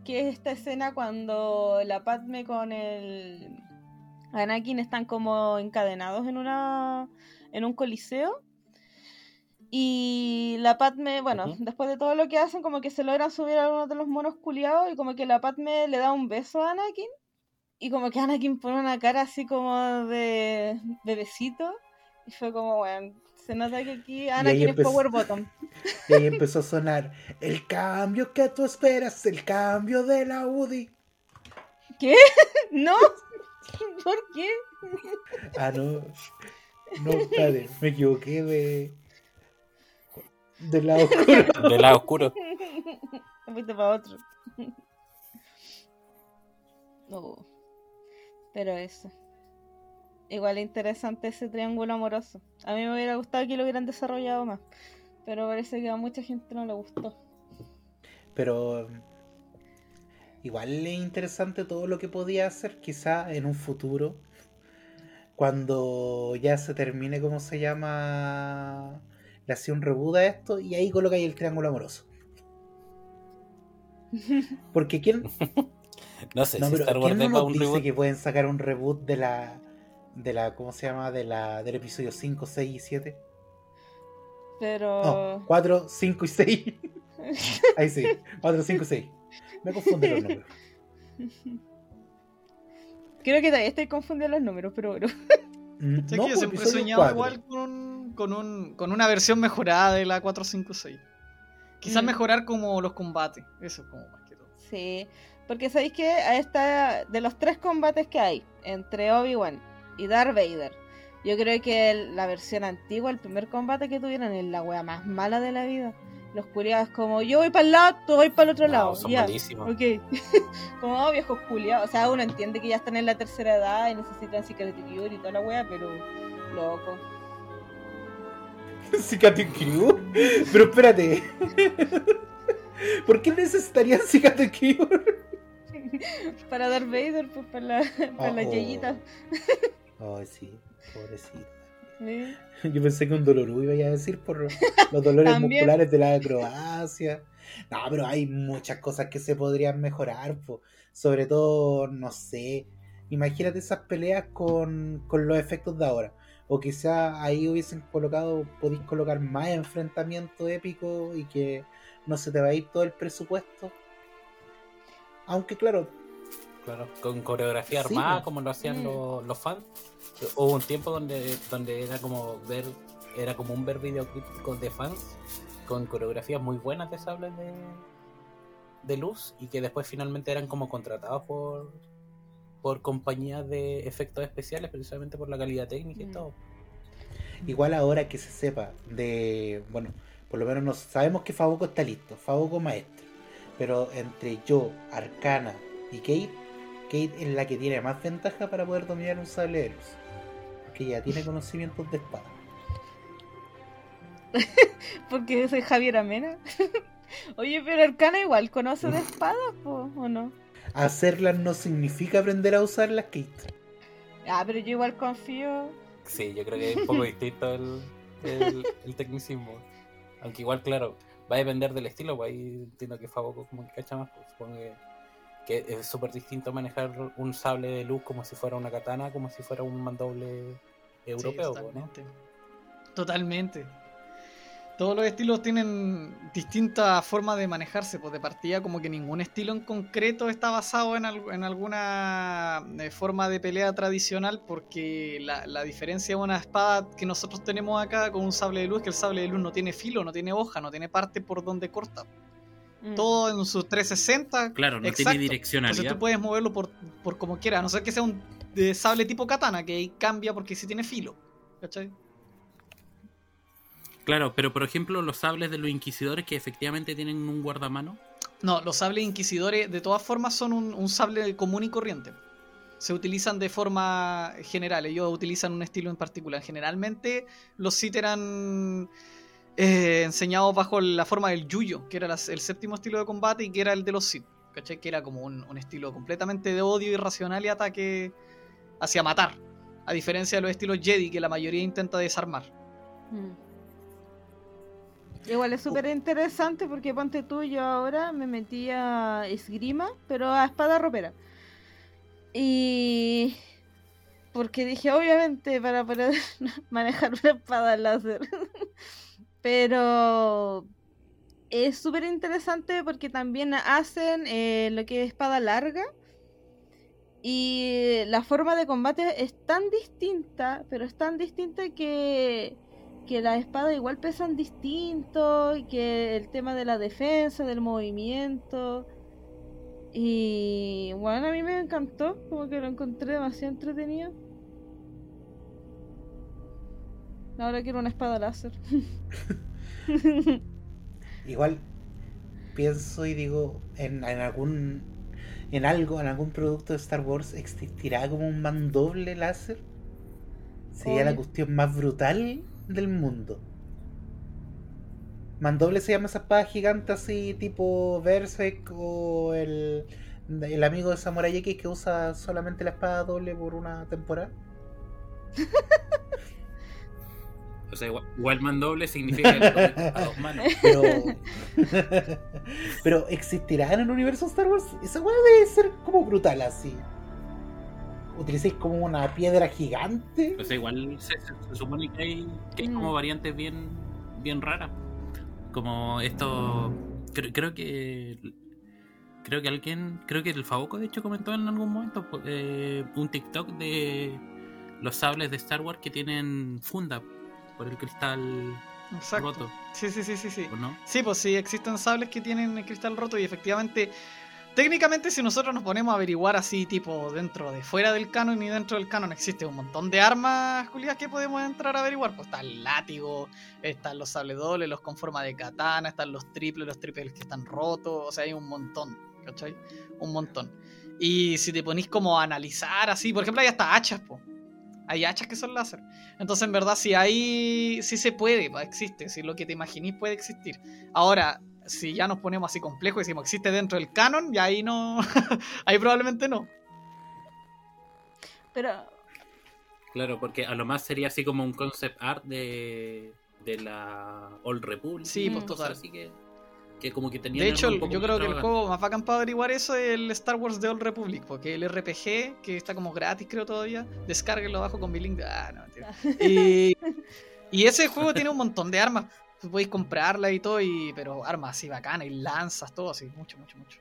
que es esta escena cuando la Padme con el Anakin están como encadenados en una en un coliseo. Y la Padme, bueno, después de todo lo que hacen, como que se logran subir a uno de los monos culiados y como que la Padme le da un beso a Anakin. Y como que Anakin pone una cara así como de bebecito. Y fue como, bueno, se nota que aquí Anakin es empezó- Power Bottom. Y ahí empezó a sonar el cambio que tú esperas, el cambio de la UDI. ¿Qué? ¿No? ¿Por qué? Ah, no. No, espérate, me equivoqué de. Del lado oscuro. Del lado oscuro. Me fuiste para otro. No. Pero eso. Igual interesante ese triángulo amoroso. A mí me hubiera gustado que lo hubieran desarrollado más. Pero parece que a mucha gente no le gustó. Pero igual es interesante todo lo que podía hacer, quizá en un futuro, cuando ya se termine, ¿cómo se llama? Le hacía un reboot a esto y ahí coloca ahí el triángulo amoroso. Porque quién, No sé no, si Star Wars ¿quién no nos un dice reboot. que pueden sacar un reboot de la de la ¿cómo se llama? de la del episodio 5, 6 y 7? Pero. No, 4, 5 y 6. Ahí sí, 4, 5 y 6. Me confunden los números. Creo que todavía estoy confundiendo los números, pero bueno. Mm, Sé no, que yo pues, siempre he soñado 4. igual con, un- con, un, con una versión mejorada de la 456. Quizás Mm. mejorar como los combates. Eso como más que todo. Sí, porque sabéis que a esta, de los tres combates que hay entre Obi-Wan y Darth Vader, yo creo que el- la versión antigua, el primer combate que tuvieron, es la wea más mala de la vida. Los culiados como, yo voy para el lado, tú voy para el otro No, lado. son ya, malísimos. ok. como oh, viejos culiados. O sea, uno entiende que ya están en la tercera edad y necesitan Secret Cure y toda la wea, pero loco. Cicate Crew. Pero espérate. ¿Por qué necesitarían Cicate Crew? para Darth Vader, pues para la, para Oh. yayitas. Ay, sí, pobrecito. Sí. Yo pensé que un dolorú iba a decir por los dolores musculares de la acrobacia. No, pero hay muchas cosas que se podrían mejorar. po. Sobre todo, no sé. Imagínate esas peleas con, con los efectos de ahora. O quizá ahí hubiesen colocado, podéis colocar más enfrentamientos épicos y que no se te va a ir todo el presupuesto. Aunque claro, Claro, con coreografía Sí, armada pues. como lo hacían Mm. los, los fans. Hubo un tiempo donde, donde era como ver, era como un ver videoclips de fans con coreografías muy buenas de sables de, de luz y que después finalmente eran como contratados por, por compañías de efectos especiales, precisamente por la calidad técnica y Mm. todo. Igual ahora que se sepa de. Bueno, por lo menos nos sabemos que Fabuco está listo, Fabuco maestro. Pero entre yo, Arcana y Kate, Kate es la que tiene más ventaja para poder dominar un sable de luz. Porque ella tiene conocimientos de espada. Porque soy Javier Amena. Oye, pero Arcana igual conoce de espadas, po, ¿o no? Hacerlas no significa aprender a usarlas, Kate. Ah, pero yo igual confío. Sí, yo creo que es un poco distinto el, el, el tecnicismo. Aunque igual, claro, va a depender del estilo, pues ahí entiendo que Faboco como que cacha más, pues supongo que, que es súper distinto manejar un sable de luz como si fuera una katana, como si fuera un mandoble europeo, Sí, pues, ¿no? totalmente. Todos los estilos tienen distintas formas de manejarse, pues de partida como que ningún estilo en concreto está basado en, al- en alguna eh, forma de pelea tradicional, porque la, la diferencia de una espada que nosotros tenemos acá con un sable de luz es que el sable de luz no tiene filo, no tiene hoja, no tiene parte por donde corta. Mm. Todo en sus 360 Claro, no Exacto. tiene direccionalidad. Entonces tú puedes moverlo por, por como quieras, a no ser que sea un de sable tipo katana, que ahí cambia porque sí tiene filo. ¿Cachai? Claro, pero por ejemplo los sables de los inquisidores que efectivamente tienen un guardamano. No, los sables inquisidores de todas formas son un, un sable común y corriente. Se utilizan de forma general, ellos utilizan un estilo en particular. Generalmente los Sith eran eh, enseñados bajo la forma del Yuyo, que era las- el séptimo estilo de combate y que era el de los Sith. ¿Cachai? Que era como un, un estilo completamente de odio irracional y ataque hacia matar. A diferencia de los estilos Jedi, que la mayoría intenta desarmar. Mm. Igual es súper interesante porque ponte tú, yo ahora me metí a esgrima, pero a espada ropera. Y porque dije, obviamente, para poder manejar una espada láser. pero es súper interesante porque también hacen eh, lo que es espada larga. Y la forma de combate es tan distinta, pero es tan distinta que que las espadas igual pesan distinto, y que el tema de la defensa, del movimiento. Y bueno, a mí me encantó, como que lo encontré demasiado entretenido. Ahora quiero una espada láser. Igual pienso y digo, en, en algún en algo, en algún producto de Star Wars existirá como un mandoble láser. Sería la cuestión más brutal del mundo. Mandoble se llama esa espada gigante así tipo Berserk o el, el amigo de Samurai X que usa solamente la espada doble por una temporada. O sea, igual, igual mandoble significa a dos manos. Pero. pero existirá en el universo Star Wars. Esa weá debe ser como brutal así. Utilicéis como una piedra gigante. O sea, igual se, se- se supone que hay, que hay Mm. como variantes bien, bien raras. Como esto. Creo, creo que. Creo que alguien. Creo que el Faboco, de hecho, comentó en algún momento pues, eh, un TikTok de los sables de Star Wars que tienen funda por el cristal Exacto. roto, Sí, sí, sí, sí, sí. ¿o no? Sí, pues sí, existen sables que tienen el cristal roto y efectivamente, técnicamente si nosotros nos ponemos a averiguar así, tipo dentro de fuera del canon y dentro del canon existe un montón de armas culiadas que podemos entrar a averiguar. Pues está el látigo, están los sables dobles, los con forma de katana, están los triples, los triples que están rotos, o sea, hay un montón, ¿cachai? Un montón. Y si te ponís como a analizar así, por ejemplo, hay hasta hachas, po. Hay hachas que son láser. Entonces, en verdad, si hay. Sí se puede, existe. Si lo que te imaginís puede existir. Ahora, si ya nos ponemos así complejos y decimos existe dentro del canon, ya ahí no. ahí probablemente no. Pero Claro, porque a lo más sería así como un concept art de, de la Old Republic. Sí, pues, total. Así que, que como que tenían De hecho, el- yo creo que el juego más bacán para averiguar eso es el Star Wars de Old Republic, porque el RPG, que está como gratis creo todavía, descárguenlo abajo con mi link de... Ah, no, mentira. Y, y ese juego tiene un montón de armas. Podéis comprarla y todo, y, pero armas así bacanas, y lanzas, todo así, mucho, mucho, mucho.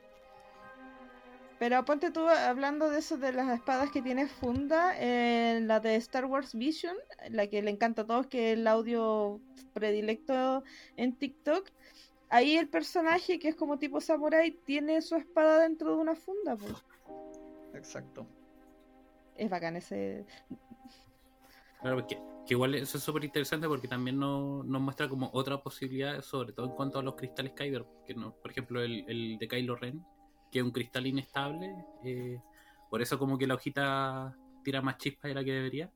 Pero ponte tú hablando de eso de las espadas que tiene funda, en la de Star Wars Vision, la que le encanta a todos, que es el audio predilecto en TikTok. Ahí el personaje, que es como tipo samurai, tiene su espada dentro de una funda. Pues. Exacto. es bacán ese. Claro, porque que igual eso es súper interesante porque también nos, nos muestra como otra posibilidad, sobre todo en cuanto a los cristales Kyber. Que no, por ejemplo, el, el de Kylo Ren, que es un cristal inestable. eh, por eso como que la hojita tira más chispas de la que debería.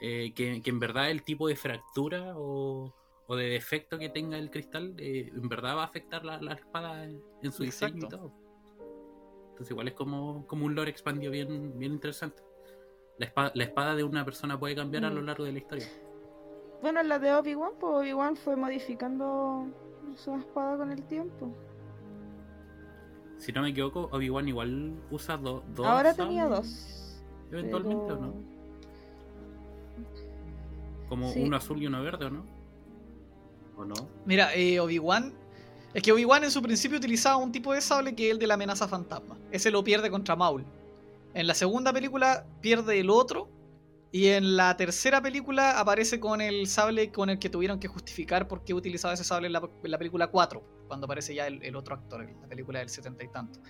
Eh, que, que en verdad el tipo de fractura o, o de defecto que tenga el cristal, eh, en verdad va a afectar la, la espada en, en su diseño y todo. Entonces igual es como, como un lore expandido bien, bien interesante. La espada, la espada de una persona puede cambiar a lo Mm. largo de la historia. Bueno, la de Obi-Wan, pues Obi-Wan fue modificando su espada con el tiempo. Si no me equivoco, Obi-Wan igual usa do- dos. Ahora tenía dos. Eventualmente, pero- ¿o no? Como Sí. uno azul y uno verde, ¿o no? ¿O no? Mira, eh, Obi-Wan. Es que Obi-Wan en su principio utilizaba un tipo de sable que es el de la amenaza fantasma. Ese lo pierde contra Maul. En la segunda película pierde el otro. Y en la tercera película aparece con el sable con el que tuvieron que justificar por qué utilizaba ese sable en la, en la película 4. Cuando aparece ya el, el otro actor en la película del 70 y tanto.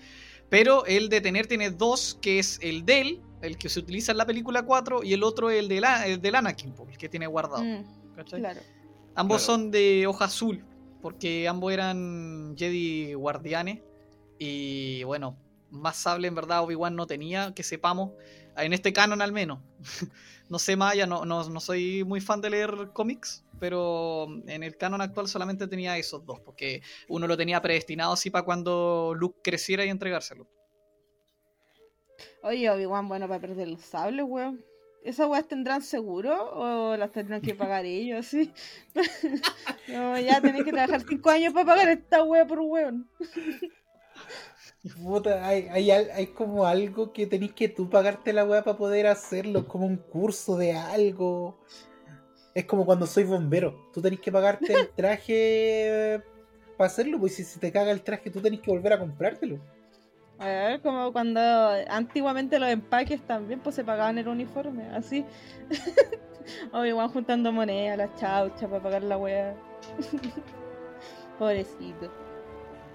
Pero el de tener tiene dos, que es el de él, el que se utiliza en la película 4, y el otro el del, A- el del Anakin, el que tiene guardado. Mm, ¿cachai? claro. Ambos Claro. son de hoja azul, porque ambos eran Jedi guardianes. Y bueno, más sable en verdad Obi-Wan no tenía, que sepamos, en este canon al menos. no sé más, ya no, no, no soy muy fan de leer cómics, pero en el canon actual solamente tenía esos dos, porque uno lo tenía predestinado así para cuando Luke creciera y entregárselo. Oye, Obi-Wan, bueno, para perder los sables, weón. ¿Esas weas tendrán seguro o las tendrán que pagar ellos, no, ya tenés que trabajar cinco años para pagar esta wea por weón. Puta, hay, hay, al- hay como algo que tenés que tú pagarte la weá para poder hacerlo, como un curso de algo. Es como cuando soy bombero, tú tenés que pagarte el traje para hacerlo, pues si, si te caga el traje tú tenés que volver a comprártelo. A ver, como cuando antiguamente los empaques también pues se pagaban el uniforme, así. Obi-Wan juntando monedas, las chauchas para pagar la wea. Pobrecito.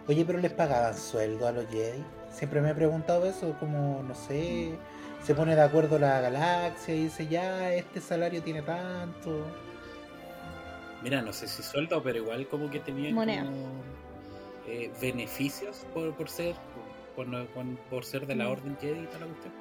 Oye, pero les pagaban sueldo a los Jedi. Siempre me he preguntado eso, como, no sé, se pone de acuerdo la galaxia y dice, ya, este salario tiene tanto. Mira, no sé si sueldo, pero igual como que tenían como, eh, beneficios por, por ser por, no- por- por ser de la Mm. Orden Jedi y toda la cuestión.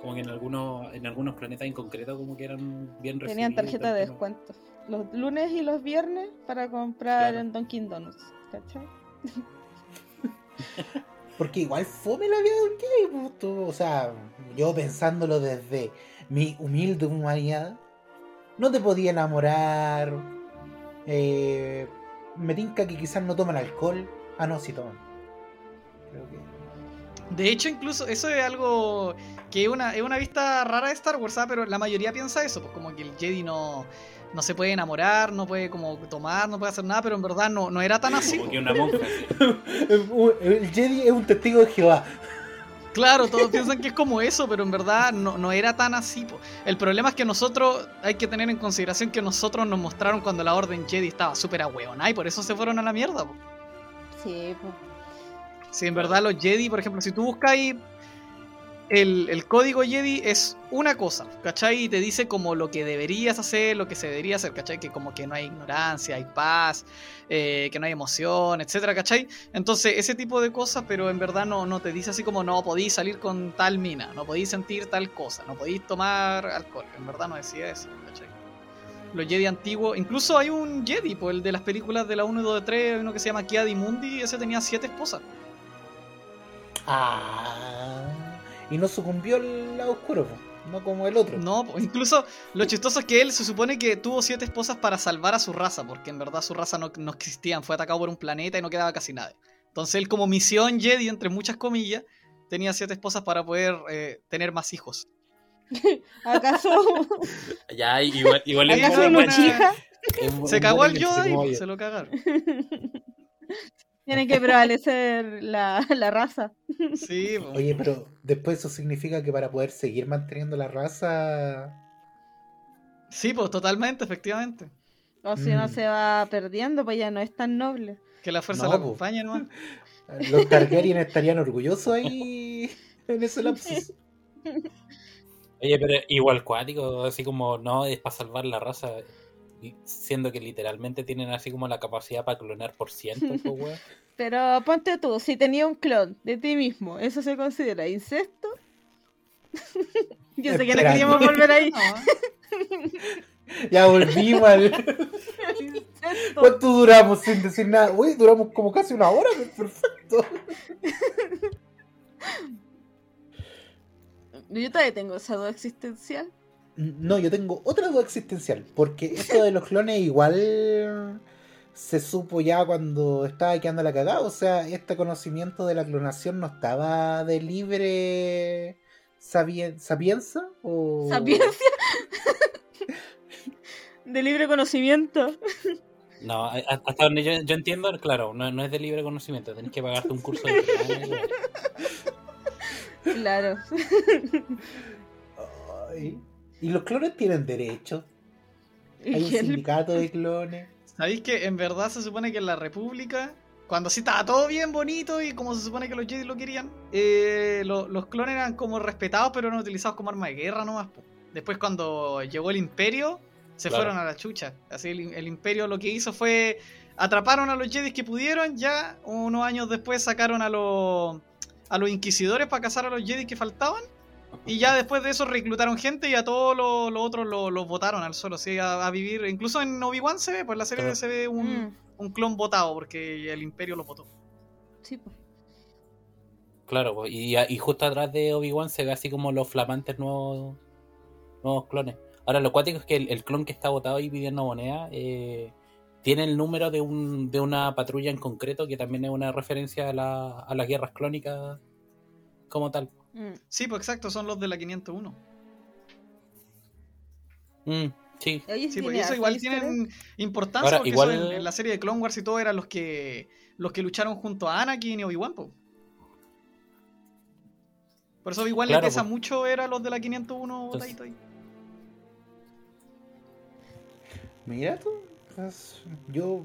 Como que en algunos, en algunos planetas en concreto como que eran bien Tenían recibidos, tarjeta todo de descuento. Los lunes y los viernes para comprar Claro. en Dunkin' Donuts. ¿Cachai? Porque igual fome la vida de un Jedi, pues, o sea, yo pensándolo desde mi humilde humanidad, no te podía enamorar. Eh, me tinca que quizás no toman alcohol. Ah, no, sí toman. Creo que. De hecho, incluso eso es algo que es una, es una vista rara de Star Wars, ¿ah? pero la mayoría piensa eso, pues como que el Jedi no, no se puede enamorar, no puede como tomar, no puede hacer nada, pero en verdad no, no era tan así. Como que una monja. El Jedi es un testigo de Jehová. Claro, todos piensan que es como eso, pero en verdad no, no era tan así. po. El problema es que nosotros, hay que tener en consideración que nosotros nos mostraron cuando la Orden Jedi estaba súper ahueonada y por eso se fueron a la mierda. po. Sí, pues. Si en verdad los Jedi, por ejemplo, si tú buscáis el, el código Jedi es una cosa, ¿cachai? Y te dice como lo que deberías hacer, lo que se debería hacer, ¿cachai? Que como que no hay ignorancia, hay paz, eh, que no hay emoción, etcétera, ¿cachai? Entonces, ese tipo de cosas, pero en verdad no, no te dice así como no podéis salir con tal mina, no podéis sentir tal cosa, no podéis tomar alcohol. En verdad no decía eso, ¿cachai? Los Jedi antiguos, incluso hay un Jedi, pues el de las películas de la 1 y 2 de 3, hay uno que se llama Kiadi Mundi, ese tenía siete esposas. Ah. Y no sucumbió al lado oscuro, po, no como el otro. No, incluso lo chistoso es que él se supone que tuvo siete esposas para salvar a su raza, porque en verdad su raza no, no existía, fue atacado por un planeta y no quedaba casi nada. Entonces él como misión Jedi, entre muchas comillas, tenía siete esposas para poder eh, tener más hijos. ¿Acaso, Ya, igual, igual es ¿acaso un un buen- Uchiha? Es un Se cagó el Yoda y se lo cagaron. Tiene que prevalecer la, la raza. Sí, po. Oye, pero después eso significa que para poder seguir manteniendo la raza. sí, pues totalmente, efectivamente. O si no Mm. se va perdiendo, pues ya no es tan noble. Que la fuerza No, la po. acompañe, ¿no? Los Targaryen estarían orgullosos ahí en ese lapsus. Oye, pero igual cuático, así como no es para salvar la raza, siendo que literalmente tienen así como la capacidad para clonar por ciento, pues. Pero ponte tú, si tenía un clon de ti mismo, ¿eso se considera incesto? Yo sé que no queríamos volver ahí. No, Ya volvimos al... Incesto. ¿Cuánto duramos sin decir nada? Uy, duramos como casi una hora, perfecto. Yo todavía tengo esa duda existencial. No, yo tengo otra duda existencial, porque esto de los clones igual se supo ya cuando estaba quedando la cagada, o sea, este conocimiento de la clonación no estaba de libre sabien- sapienza o ¿Sapiencia? de libre conocimiento. No, hasta donde yo, yo entiendo, claro, no, no es de libre conocimiento, tenés que pagarte un curso de. Claro. Ay. Y los clones tienen derechos. Y Hay un sindicato de clones. ¿Sabéis que en verdad se supone que en la República, cuando sí estaba todo bien bonito y como se supone que los Jedi lo querían, eh, lo- los clones eran como respetados pero eran utilizados como arma de guerra nomás. Después cuando llegó el Imperio, se Claro. fueron a la chucha. Así el, el Imperio lo que hizo fue atraparon a los Jedi que pudieron, ya unos años después sacaron a los a los inquisidores para cazar a los Jedi que faltaban. Y ya después de eso reclutaron gente y a todos los los otros los los votaron al suelo, así a, a vivir. Incluso en Obi-Wan se ve, pues en la serie Claro. se ve un, Mm, un clon votado porque el Imperio lo votó. sí, po. Claro, pues, y, y justo atrás de Obi-Wan se ve así como los flamantes nuevos, nuevos clones. Ahora, lo cuático es que el, el clon que está votado ahí pidiendo moneda eh, tiene el número de, un, de una patrulla en concreto que también es una referencia a, la- a las guerras clónicas como tal. Mm. Sí, pues exacto, son los de la 501. Mm, sí, Sí, pues eso igual tienen importancia Ahora, porque igual- eso en, en la serie de Clone Wars y todo eran los que los que lucharon junto a Anakin y Obi-Wan. po. Por eso Claro, le pesa po. mucho era los de la 501 Entonces- botadito ahí. Mira tú, yo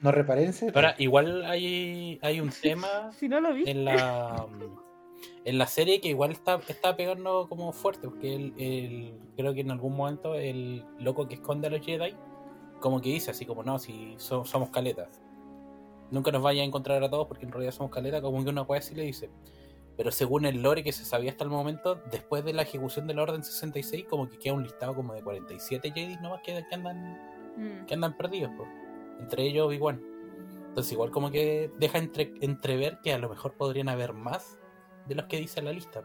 no reparé en ese Ahora, igual hay, hay un tema Si no lo vi. en la en la serie que igual está, está pegando como fuerte, porque el, el- creo que en algún momento el loco que esconde a los Jedi, como que dice así como no, si so- somos caletas. Nunca nos vaya a encontrar a todos porque en realidad somos caletas, como que una cosa así le dice. Pero según el lore que se sabía hasta el momento, después de la ejecución de la Orden 66, como que queda un listado como de 47 Jedi nomás que, que andan Mm. que andan perdidos, po. entre ellos Obi-Wan. Entonces igual como que deja entre, entrever que a lo mejor podrían haber más de los que dice la lista.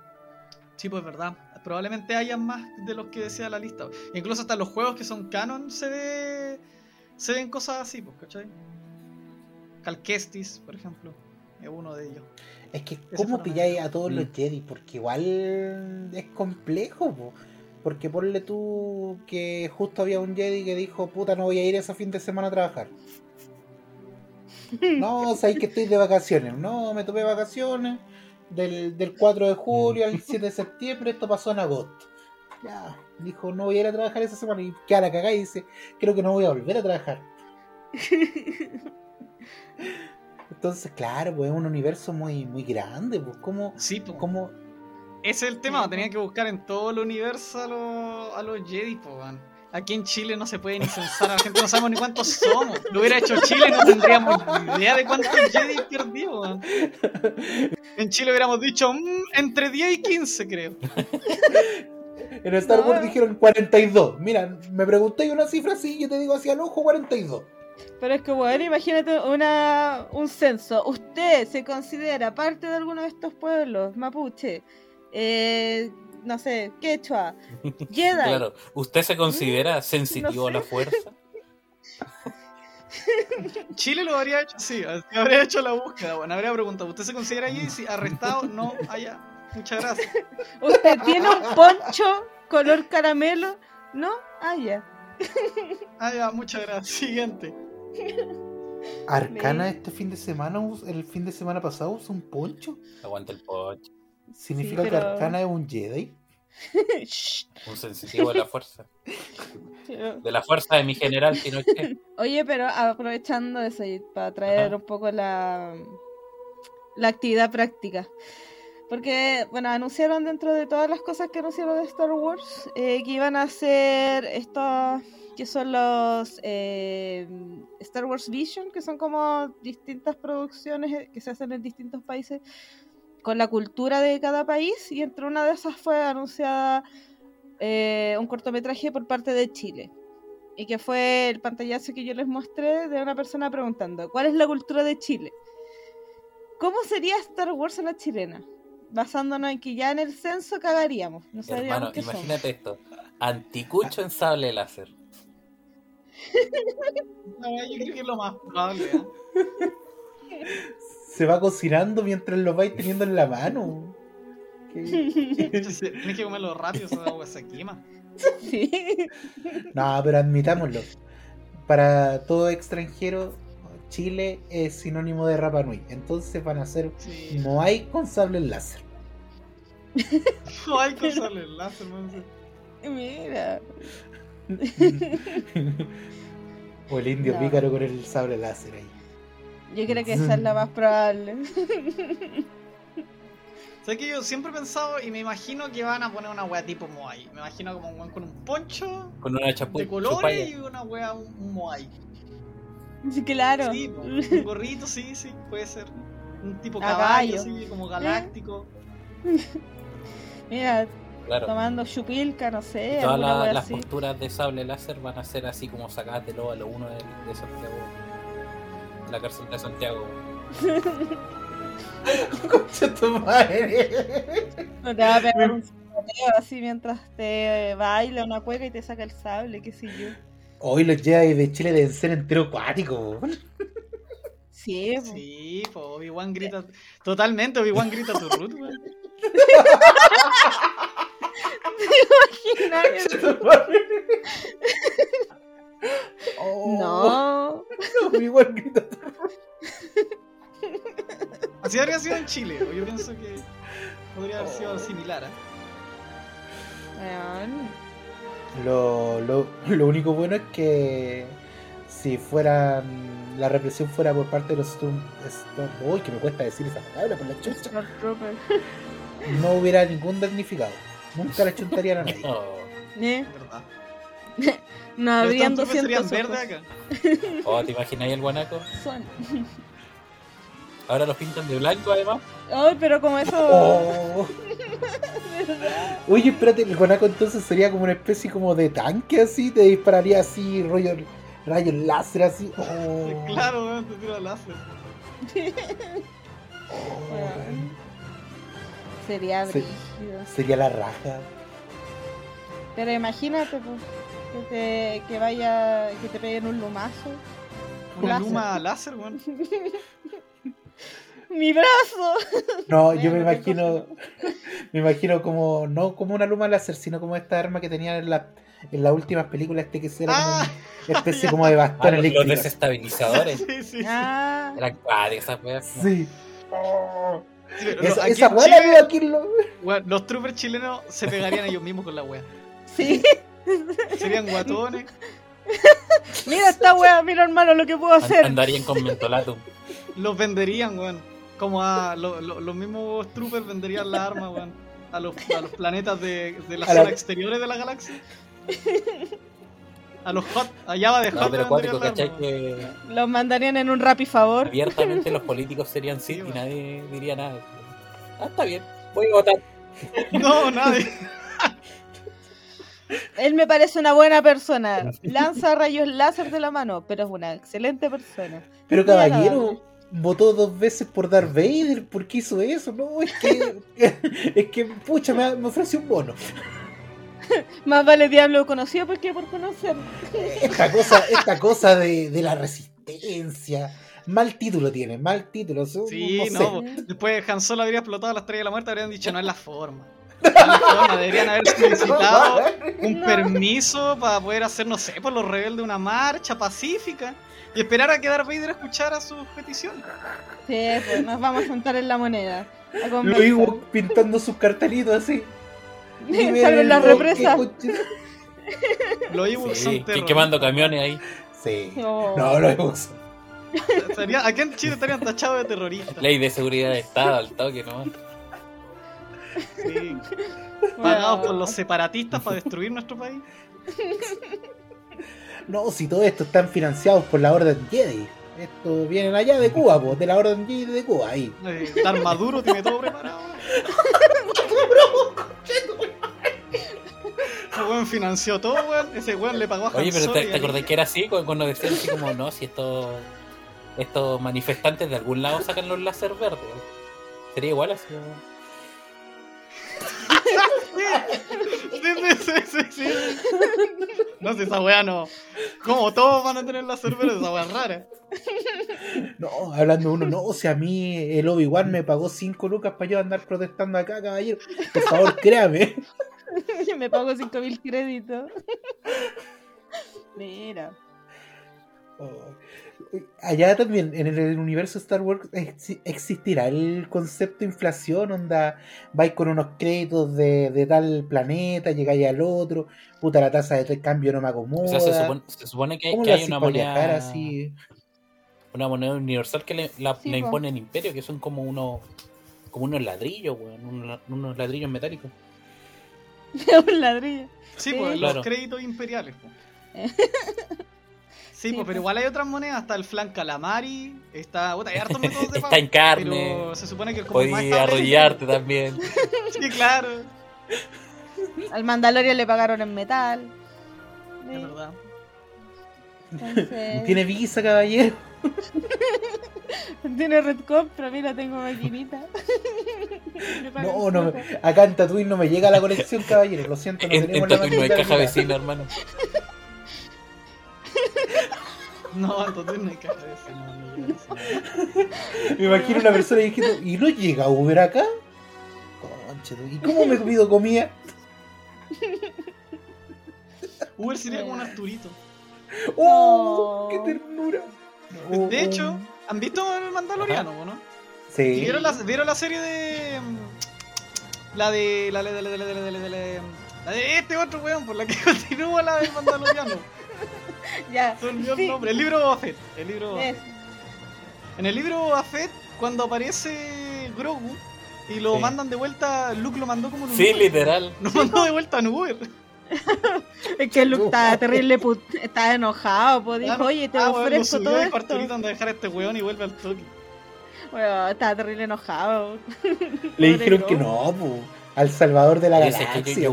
Sí, pues verdad. Probablemente hayan más de los que decía la lista. Incluso hasta los juegos que son canon se ve se ven cosas así, pues, ¿cachai? Cal Kestis, por ejemplo, es uno de ellos. Es que, ¿cómo pilláis a todos Mm. los Jedi? Porque igual es complejo, po. Porque ponle tú que justo había un Jedi que dijo, puta, no voy a ir ese fin de semana a trabajar. No, sabéis que estoy de vacaciones. No, me tomé vacaciones del, del 4 de julio al 7 de septiembre. Esto pasó en agosto. Ya, dijo, no voy a ir a trabajar esa semana. Y queda la cagada y dice, creo que no voy a volver a trabajar. Entonces, claro, pues es un universo muy, muy grande. Pues, ¿cómo, Sí, pues. cómo, Ese es el tema, tenía que buscar en todo el universo a los, a los Jedi, pues, man. Aquí en Chile no se puede ni censar, a la gente no sabemos ni cuántos somos. Lo hubiera hecho Chile, no tendríamos ni idea de cuántos Jedi perdió, man. En Chile hubiéramos dicho "Mm, entre 10 y 15, creo. En Star Wars No. dijeron 42. Mira, me pregunté una cifra así y yo te digo hacia el ojo 42. Pero es que, bueno, imagínate una, un censo. ¿Usted se considera parte de alguno de estos pueblos? Mapuche, eh, no sé, quechua, Jedi. Claro, ¿usted se considera sensitivo a la fuerza? Chile lo habría hecho, sí, así habría hecho la búsqueda, bueno, habría preguntado, ¿usted se considera allí? Arrestado, no, allá. Muchas gracias. ¿Usted tiene un poncho color caramelo? ¿No? Ah, ya. Ah, muchas gracias. Siguiente. Arcana este fin de semana, el fin de semana pasado usa un poncho. Aguanta el pocho. ¿Significa Sí, que Arcana es un Jedi? Un sensitivo de la fuerza. De la fuerza de mi general Pinochet. Oye, pero aprovechando eso para traer Ajá. un poco la, la actividad práctica. Porque, bueno, anunciaron dentro de todas las cosas que anunciaron de Star Wars eh, que iban a hacer estos, que son los eh, Star Wars Vision, que son como distintas producciones eh, que se hacen en distintos países con la cultura de cada país. Y entre una de esas fue anunciada eh, un cortometraje por parte de Chile. Y que fue el pantallazo que yo les mostré de una persona preguntando, ¿cuál es la cultura de Chile? ¿Cómo sería Star Wars en la chilena? Basándonos en que ya en el censo cagaríamos. No Hermano, qué somos. imagínate esto. Anticucho en sable láser. No, yo creo que es lo más probable. ¿eh? Se va cocinando mientras lo vais teniendo en la mano. ¿Qué- Tienes que comerlo rápido, esa agua se quema. Sí. No, pero admitámoslo. Para todo extranjero, Chile es sinónimo de Rapa Nui. Entonces van a ser Sí. Moai con sables láser. No hay que usarle el láser, man. Mira. o el indio No. pícaro con el sable láser ahí. Yo creo que esa es la más probable. ¿Sabes que yo siempre he pensado y me imagino que van a poner una wea tipo Moai? Me imagino como un weón con un poncho Con una chapu de colores chupalla. y una wea, un, Moai. Sí, claro. Sí, un gorrito, sí, sí, puede ser. Un tipo caballo, así, como galáctico. Mira, Claro. tomando chupilca, no sé. Y todas la- las así. posturas de sable láser van a ser así como sacadas de lo a lo uno de, de Santiago. La cárcel de Santiago. Concha tu madre. No te va a pegar un sapateo así mientras te baila una cueca y te saca el sable, qué sé yo. Hoy los Jedi de Chile deben ser entero acuático. Sí, po. Sí, po, Obi-Wan grita. Totalmente, Obi-Wan grita tu root, weón. Oh, No. Igual grita. Así habría sido en Chile. o Yo pienso que podría haber sido similar. ¿eh? Lo, lo, lo único bueno es que si fueran la represión fuera por parte de los Storm, Storm- uy que me cuesta decir esa palabra por la chucha no hubiera ningún damnificado nunca le chuntarían a nadie No. ¿Eh? Es verdad. No Los habrían Stormtroopers 200 serían ojos. verdes acá. Oh, ¿te imaginas ahí el guanaco? Son. Ahora los pintan de blanco además. Ay, pero como eso. Oh. oye espérate el guanaco entonces sería como una especie como de tanque así te dispararía así rollo rayos láser así oh. Claro, weón, te tira láser. Oh. Sería brígido. sería la raja Pero imagínate, pues, que te que vaya, que te peguen un lumazo. Una Láser. luma láser, weón. ¡Mi brazo! No, yo me Bueno, imagino, me imagino como, no como una luma láser, sino como esta arma que tenían en, la, en las últimas películas, este que era como Ah, una especie como de Ah, bastón los, los eléctrico. desestabilizadores. sí, sí. Ah, Eran cuáticas esas weas. Sí. Oh. Esa, esa weá la veo aquí en lo- weón, los troopers chilenos se pegarían ellos mismos con la wea. sí. Serían guatones. Mira esta wea, mira hermano lo que puedo hacer. Andarían con mentolatum. Los venderían, weón. Como a lo- lo- los mismos troopers venderían la arma, weón. A los, a los planetas de, de las la- zonas exteriores de la galaxia. A los hot, allá va de hot. No, pero la ¿cachai? arma, Que Los mandarían en un rap y favor. abiertamente los políticos serían sí Sí, y nadie diría nada. Ah, está bien, voy a votar. No, nadie. Él me parece una buena persona. Lanza rayos láser de la mano, pero es una excelente persona. Pero caballero, votó dos veces por Darth Vader, ¿por qué hizo eso? No, es que, es que, pucha, me, me ofreció un bono. Más vale diablo conocido porque por conocer. Esta cosa, esta cosa de, de la resistencia. Mal título tiene, mal título. Sí, no, no. sé. po. Después Han Solo habría explotado la estrella de la muerte, habrían dicho no es la forma. No deberían haber solicitado un permiso para poder hacer, no sé, por los rebeldes una marcha pacífica y esperar a que Darth Vader escuchara sus peticiones. Sí, pues nos vamos a sentar en la moneda. A digo pintando sus cartelitos así. Salen las represas. Los Ewoks Sí, son quemando camiones ahí. Sí. Oh. No, lo hemos. Estaría- aquí en Chile estarían tachados de terroristas. Ley de seguridad de Estado al toque, ¿no? Sí. Pagados por los separatistas para destruir nuestro país. No, si todo esto están financiados por la Orden Jedi. Esto vienen allá de Cuba, pues, de la Orden Jedi de Cuba, ahí. Eh, Dar Maduro tiene todo preparado. Ese weón financió todo, weón. Ese weón le pagó a Oye, pero te, te acordás que era así Cu- cuando decían así como, no, si estos estos manifestantes de algún lado sacan los láser verdes. Sería igual así. ¿no? Sí, sí, sí, sí, sí. No sé, esa weá no. Como todos van a tener la cerveza, esa weá es rara. No, hablando uno, no, si a mí el Obi-Wan me pagó 5 lucas para yo andar protestando acá, caballero. Por favor, créame. Me pago 5000 créditos. Mira. Oh. Allá también, en el universo Star Wars, ex- existirá el concepto de inflación, onda, vais con unos créditos de, de tal planeta, llegáis al otro, puta, la tasa de cambio no me O acomoda. sea, se supone, se supone que, ¿Cómo que lo hay una moneda, así? una moneda universal que le, la, Sí, impone el imperio, que son como unos como unos ladrillos, weón, unos, unos ladrillos metálicos. Un ladrillo. Sí, Sí. pues Claro. los créditos imperiales. Sí, Sí, pues, pues. pero igual hay otras monedas. Está el flan calamari, está. puta, hay hartos métodos de pago. Está en carne, Pero se supone que el estable- arrodillarte también. Sí, claro. Al Mandalorian le pagaron en metal. Es verdad. Entonces, ¿Tiene visa, caballero? Tiene Red Cop, pero mira, tengo maquinita. No, no, acá en Tatooine no me llega la colección, caballero, lo siento, no En, en tenemos la Tatooine no hay caja vecina, hermano. No, entonces no hay caja de ese, no, no llega eso. Me imagino una persona diciendo, ¿y no llega Uber acá? Conche, ¿y cómo me pido comida? Uber sería como un Arturito. ¡Oh! No. ¡Qué ternura! Oh. De hecho, ¿han visto el Mandaloriano, o no? sí. ¿Y ¿Vieron la, ¿Vieron la serie de. La de. La de. La de. La de. La de. La de, la de, la de este otro weón, por la que continúa la del Mandaloriano. Ya. Se olvidó Sí. el nombre. El libro Boba Fett. El libro de Boba Es. Fett. En el libro Boba Fett, cuando aparece Grogu y lo Sí. mandan de vuelta, Luke lo mandó como un Sí, Uber. literal. Lo mandó de vuelta en Uber. Es que Luke estaba terrible, put... estaba enojado, pues dijo, oye, te ah, ofrezco subió todo esto. dejar a este weón y vuelve al toque. Bueno, estaba terrible enojado. Le dijeron que no, po, al salvador de la Dice que galaxia. yo- yo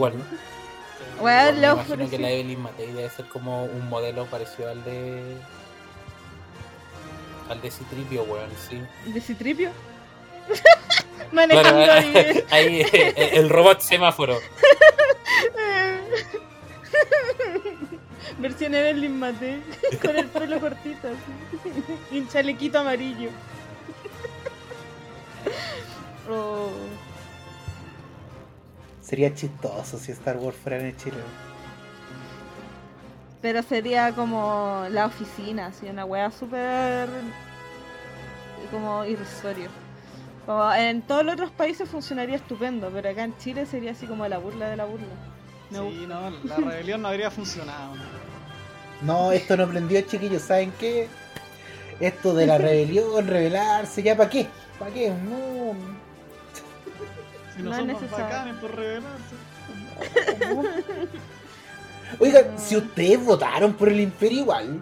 Weón, me imagino que la Evelyn Matei debe ser como un modelo parecido al de. al de Citripio, weón, sí. ¿De Citripio? Claro, Manejando ahí. ahí eh, el robot semáforo. Versión Evelyn Mate, con el pelo cortito, así. Y un chalequito amarillo. Oh. Sería chistoso si Star Wars fuera en Chile. Pero sería como la oficina, así, una wea súper. como irrisorio. Como en todos los otros países funcionaría estupendo, pero acá en Chile sería así como la burla de la burla. Me Sí, no, la rebelión no habría funcionado. No, esto no prendió, chiquillos. ¿Saben qué? Esto de la rebelión, rebelarse, ¿ya para qué? ¿Para qué? No. Si no, No es somos necesario. bacanes por rebelarse. Oigan, si ustedes votaron por el Imperio igual,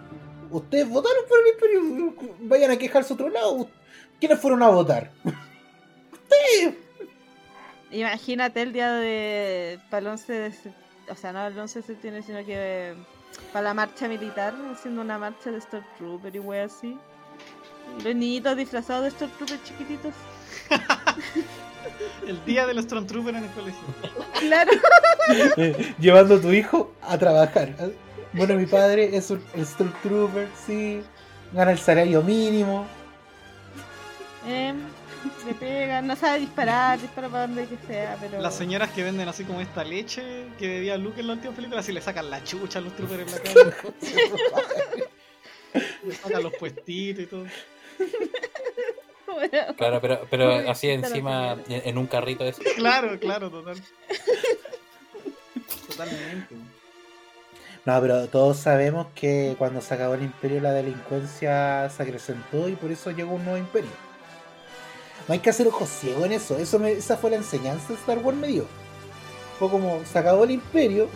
ustedes votaron por el Imperio, vayan a quejarse a otro lado. ¿Quiénes fueron a votar? Imagínate el día de. para el 11 de septiembre. O sea, no el 11 de septiembre, sino que para la marcha militar, haciendo una marcha de Stormtrooper y wey así. Los niñitos disfrazados de Stormtrooper chiquititos. El día del Stormtrooper en el colegio. Claro. Llevando a tu hijo a trabajar. Bueno, mi padre es un Stormtrooper, sí. Gana el salario mínimo. Eh, le pegan, no sabe disparar, dispara para donde que sea, pero. Las señoras que venden así como esta leche que bebía Luke en la última película, así le sacan la chucha a los troopers en la cara. le sacan los puestitos y todo. Bueno, Claro, pero, pero así encima, en, un carrito de eso. Claro, claro, total. Totalmente. No, pero todos sabemos que cuando se acabó el imperio la delincuencia se acrecentó y por eso llegó un nuevo imperio. No hay que hacer ojos ciegos en eso. eso me- esa fue la enseñanza de Star Wars me dio. Fue como, se acabó el imperio,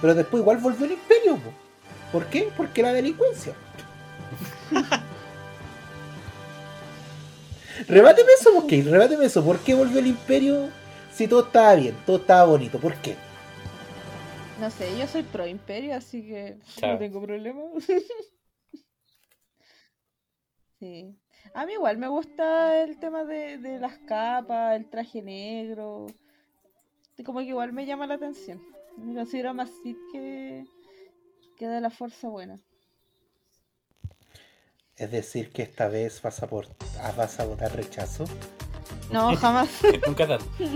pero después igual volvió el imperio. po. ¿Por qué? Porque la delincuencia. rebáteme eso, ¿por qué? Rebáteme eso. ¿Por qué volvió el imperio si todo estaba bien, todo estaba bonito? ¿Por qué? No sé, yo soy pro imperio, así que Chao. no tengo problema. sí. A mí igual me gusta el tema de, de las capas, el traje negro. Como que igual me llama la atención. Me considero más Sith que, que de la fuerza buena. Es decir, que esta vez vas a, por- ah, vas a votar rechazo. No, jamás. Nunca tanto.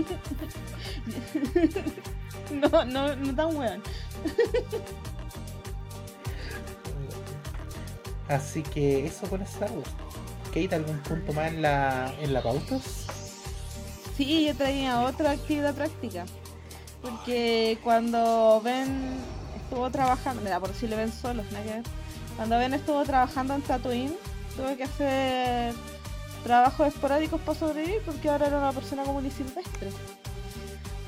No, no, no tan weón. Así que eso con Star Wars. Kate, ¿algún punto más en la, en la pauta? Sí, yo traía otra actividad práctica. Porque cuando Ben estuvo trabajando, mira, por si le ven solos, nada que ver. Cuando Ben estuvo trabajando en Tatooine, tuve que hacer trabajos esporádicos para sobrevivir porque ahora era una persona común y silvestre.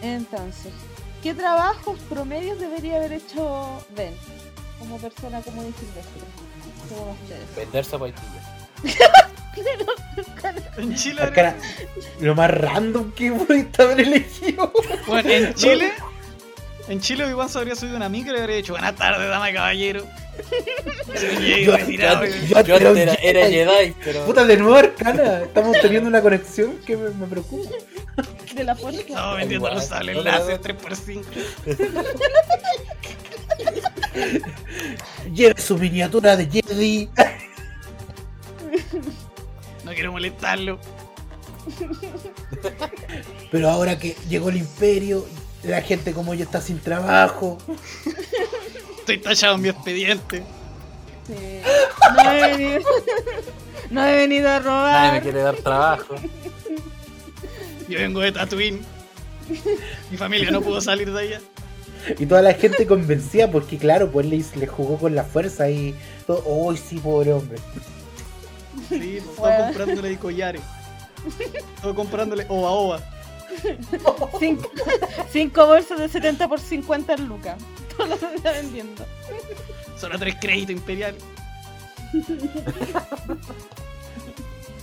Entonces, ¿qué trabajos promedios debería haber hecho Ben como persona común y silvestre? Según ustedes. Vender zapatilla. En Chile, Acá, lo más random que pudiste haber elegido. bueno, en Chile, en Chile Obi-Wan se habría subido una micro y habría dicho buenas tardes, dama y caballero. Yo- yo- y- yo- Yo era un era, era Jedi. Jedi, pero. Puta, de nuevo Arcana. Estamos teniendo una conexión que me, me preocupa. De la fuerza. Estaba vendiendo los sables láser no. 3x5. Lleve su miniatura de Jedi. No quiero molestarlo. Pero ahora que llegó el imperio, la gente como yo está sin trabajo. Estoy tachado en mi expediente. Sí. No he venido, no he venido a Nadie robar. me quiere dar trabajo. Yo vengo de Tatooine. Mi familia no pudo salir de allá. Y toda la gente convencía porque claro, pues le, le jugó con la fuerza y todo. ¡Uy, sí, pobre hombre! Sí, todo Bueno. comprándole de collares. Todo comprándole ova ova. Cinco, cinco bolsas de 70 por 50 en lucas. Todo lo está vendiendo. Solo tres créditos imperiales.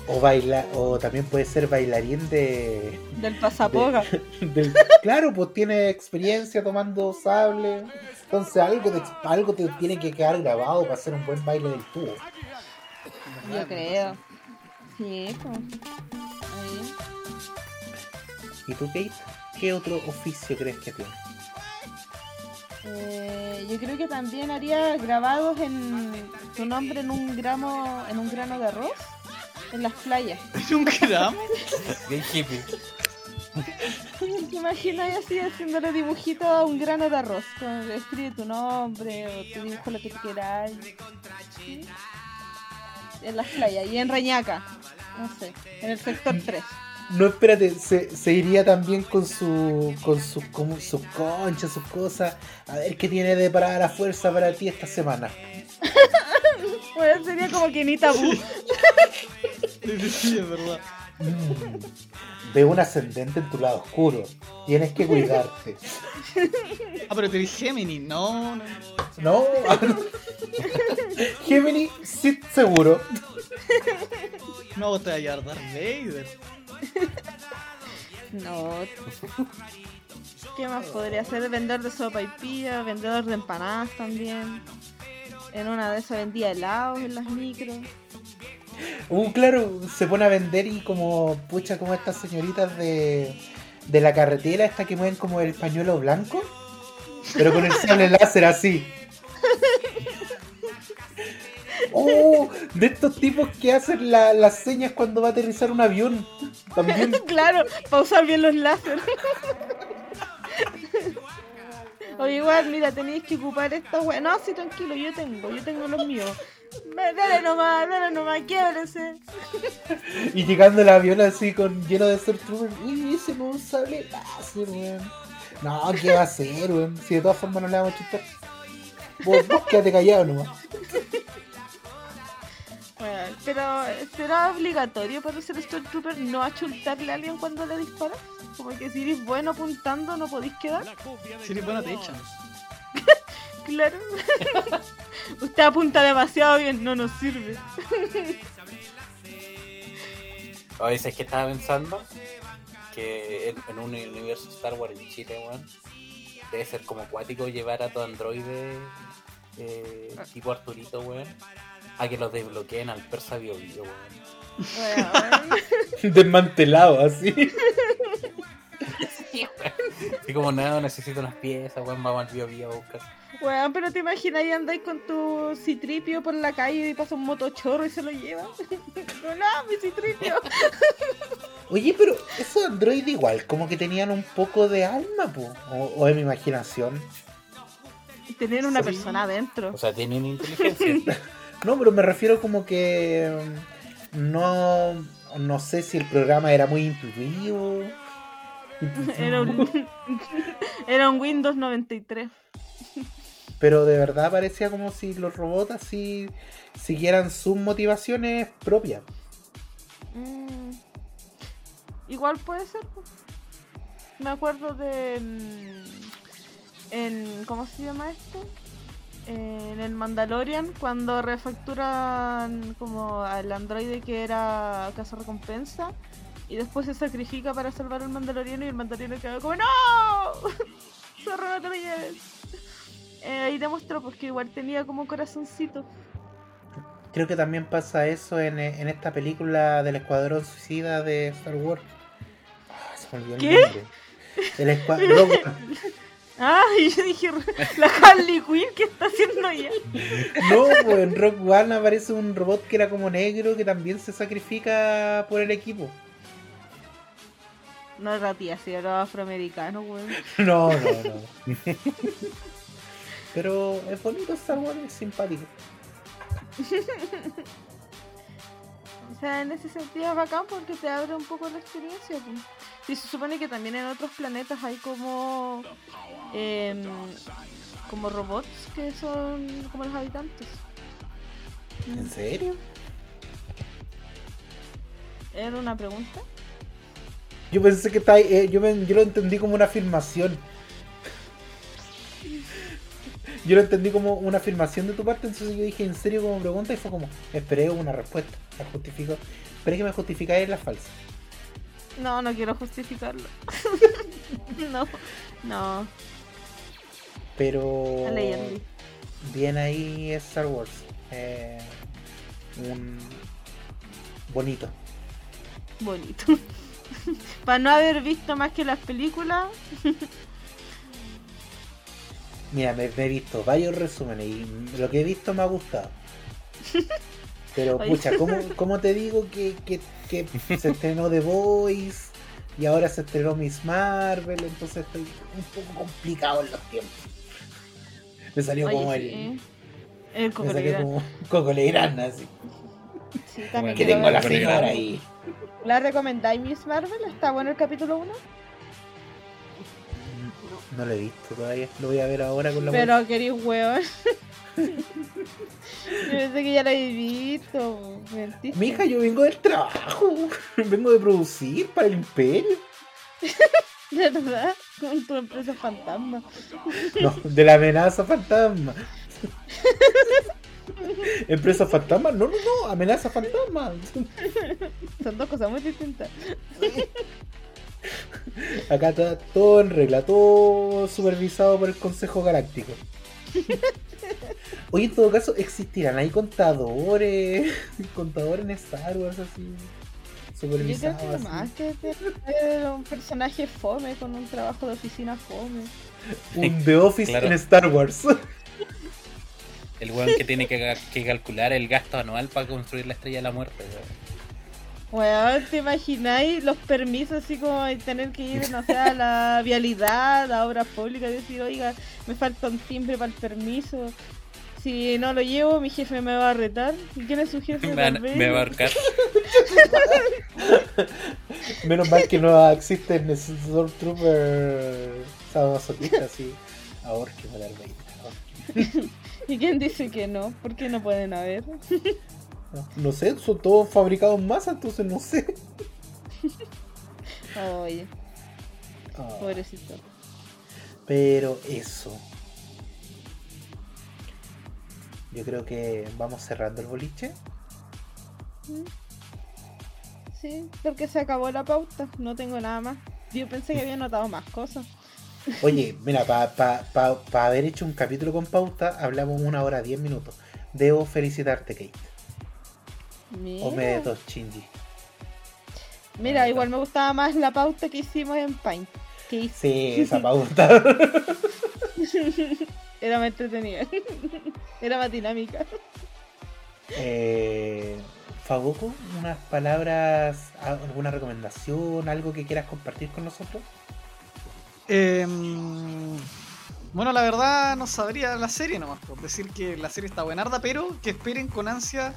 O baila, o también puede ser bailarín de, Del pasapoga. del- claro, pues tiene experiencia tomando sable. Entonces algo te, algo te tiene que quedar grabado para hacer un buen baile del tubo. Yo creo. Sí, pues. Ahí. ¿Y tú, Kate? ¿Qué otro oficio crees que tiene? Eh, yo creo que también haría grabados en tu nombre en un gramo, en un grano de arroz en las playas. En un gramo. Bien hippie. ¿Te imaginas así haciéndole dibujitos a un grano de arroz? Con, escribe tu nombre o te dibujo lo que tú quieras. ¿Sí? En las playas y en Reñaca. No sé, en el sector 3. No, espérate, se, se iría también con su con sus como sus conchas, sus cosas. A ver qué tiene de parada la fuerza para ti esta semana. Bueno, sería como que ni tabú. Sí, sí, es verdad. Mm. Veo un ascendente en tu lado oscuro. Tienes que cuidarte. Ah, pero tú eres Gemini. No, no. ¿No? Gemini, sí, seguro. No, te vas a llevar Darth Vader. No. ¿Qué más podría ser? Vendedor de sopa y pilla, vendedor de empanadas también. En una de esas vendía helados en las micros. Uh, claro, se pone a vender y como, pucha, como estas señoritas de, de la carretera, esta que mueven como el pañuelo blanco, pero con el sable láser así. Oh, de estos tipos que hacen la- las señas cuando va a aterrizar un avión. También. claro, para usar bien los láser. o igual, mira, tenéis que ocupar esta wea. No, sí, tranquilo, yo tengo, yo tengo los míos. Dale nomás, dale nomás, quiebrese. Y llegando el avión así con lleno de Stormtroopers. Uy, ese no es un sable láser, weón. No, ¿qué va a hacer, weón? Si de todas formas no le vamos a chutar. Vos, vos quédate callado nomás. Bueno, pero ¿será obligatorio para ser Stormtrooper no achuntarle a alguien cuando le disparas? Como que si eres bueno apuntando no podéis quedar. Si eres bueno, te echan. Claro. Usted apunta demasiado bien, no nos sirve. A veces que estaba pensando que en, en un universo Star Wars en Chile, weón, debe ser como acuático llevar a tu androide eh, tipo Arturito, weón, a que los desbloqueen al persa bio, bio weón. Weón. Desmantelado así. Así como nada, necesito unas piezas, weón, vamos al bio bio a buscar. Weón, pero te imaginas y andáis con tu citripio por la calle y pasa un motochorro y se lo lleva. no, no, mi citripio. Oye, pero esos androides igual, como que tenían un poco de alma, po. O, o es mi imaginación. Tener una Sí. persona adentro. O sea, tienen inteligencia. No, pero me refiero como que mm, no, no sé si el programa era muy intuitivo. Era un, era un Windows 93. Pero de verdad parecía como si los robots así siguieran sus motivaciones propias. Mm. Igual puede ser. pues. Me acuerdo de. mm, En, ¿Cómo se llama esto? En el Mandalorian, cuando refacturan como al androide que era casa recompensa y después se sacrifica para salvar al mandaloriano y el mandaloriano queda como ¡No! ¡Zorro, no te lo lleves! Eh, ahí demostró pues que igual tenía como corazoncito. Creo que también pasa eso en, en esta película del Escuadrón Suicida de Star Wars. Ah, se me olvidó el ¿Qué? nombre. El Escuadrón. Ah, y yo dije, la Harley Quinn, ¿qué está haciendo ella? No, pues en Rock One aparece un robot que era como negro que también se sacrifica por el equipo. No era tía, si era afroamericano, weón. No, no, no. Pero es bonito Star Wars, es simpático. O sea, en ese sentido es bacán porque te abre un poco la experiencia. pues. Y se supone que también en otros planetas hay como. em, como robots que son como los habitantes. ¿En serio? ¿Era una pregunta? Yo pensé que está, eh, yo, me- yo lo entendí como una afirmación. Yo lo entendí como una afirmación de tu parte, entonces yo dije en serio como pregunta y fue como, esperé una respuesta, la justifico. Esperé que me justificáis la falsa. No, no quiero justificarlo. no, no. Pero bien ahí Star Wars. Eh, un bonito. Bonito. Para no haber visto más que las películas, Mira, me, me he visto varios resúmenes y lo que he visto me ha gustado. Pero, Oye. pucha, ¿cómo, cómo te digo que, que, que se estrenó The Voice y ahora se estrenó Miss Marvel? Entonces estoy un poco complicado en los tiempos. Me salió como el. sí. El Me salió como Coco Legrand, así. Sí, también Que tengo a la señora ahí. ¿La recomendáis Miss Marvel? ¿Está bueno el capítulo 1? No lo he visto todavía. Lo voy a ver ahora con la Pero queréis hueón. yo pensé que ya la habéis visto. Mija, yo vengo del trabajo. Vengo de producir para el imperio. ¿De verdad? Con tu empresa fantasma. No, de la amenaza fantasma. ¿Empresa fantasma? No, no, no, amenaza fantasma. Son dos cosas muy distintas. Acá está todo en regla, todo supervisado por el Consejo Galáctico. Oye, en todo caso, ¿existirán ahí contadores? Contadores en Star Wars así. Yo creo Supervisados que así. más que ser un personaje fome con un trabajo de oficina fome. Un The Office Claro. en Star Wars. El weón que tiene que, ca- que calcular el gasto anual para construir la estrella de la muerte. weón. ¿te imagináis los permisos así como de tener que ir, no sé, a la vialidad, a obras públicas y decir, oiga, me falta un timbre para el permiso? Si no lo llevo, mi jefe me va a retar. ¿Y quién es su jefe? Me, Tal vez. me va a ahorcar. Menos mal que no existen esos Stormtrooper sadomasoquistas así. Ahora que me la ¿Y quién dice que no? ¿Por qué no pueden haber? No sé, son todos fabricados en masa, entonces no sé. Oye, Ah, pobrecito. pero eso. Yo creo que vamos cerrando el boliche. Mm. Sí, porque se acabó la pauta. No tengo nada más. Yo pensé que había notado más cosas. Oye, mira, para haber hecho un capítulo con pauta, hablamos una hora diez minutos. Debo felicitarte, Kate. O me dos Shinji. Mira, igual me gustaba más la pauta que hicimos en Paint. Sí, esa pauta. Era más entretenida. Era más dinámica. eh, Fagoku, unas palabras, alguna recomendación, algo que quieras compartir con nosotros. Em, bueno, la verdad no sabría la serie nomás, por decir que la serie está buenarda, pero que esperen con ansia,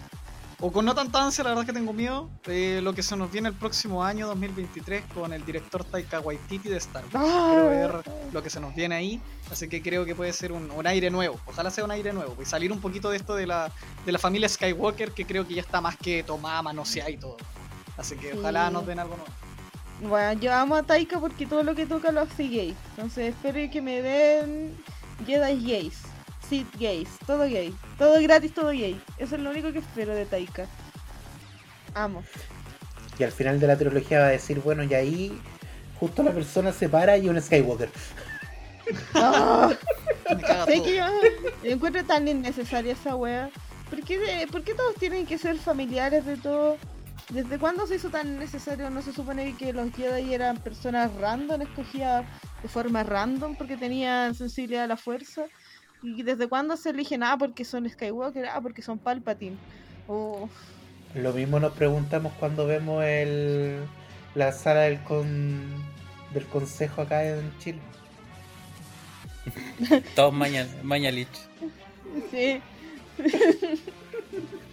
o con no tanta ansia, la verdad es que tengo miedo, de lo que se nos viene el próximo año 2023 con el director Taika Waititi de Star Wars. Quiero ver lo que se nos viene ahí, así que creo que puede ser un, un aire nuevo, ojalá sea un aire nuevo, y salir un poquito de esto de la, de la familia Skywalker, que creo que ya está más que tomada, manoseada y todo. Así que ojalá nos den algo nuevo. Bueno, yo amo a Taika porque todo lo que toca lo hace gay. Entonces espero que me den Jedi gays, Sith gays, todo gay. Todo gratis, todo gay. Eso es lo único que espero de Taika. Amo. Y al final de la trilogía va a decir, bueno, y ahí justo la persona se para y un Skywalker. ¡Ah! Me caga todo. que yo yo encuentro tan innecesaria esa wea. ¿Por qué, de- por qué todos tienen que ser familiares de todo? ¿Desde cuándo se hizo tan necesario? ¿No se supone que los Jedi eran personas random, escogidas de forma random porque tenían sensibilidad a la fuerza? ¿Y desde cuándo se eligen? Ah, porque son Skywalker, ah, porque son Palpatine. Oh, Lo mismo nos preguntamos cuando vemos el, la sala del, con, del consejo acá en Chile. Todos maña, mañalich. sí.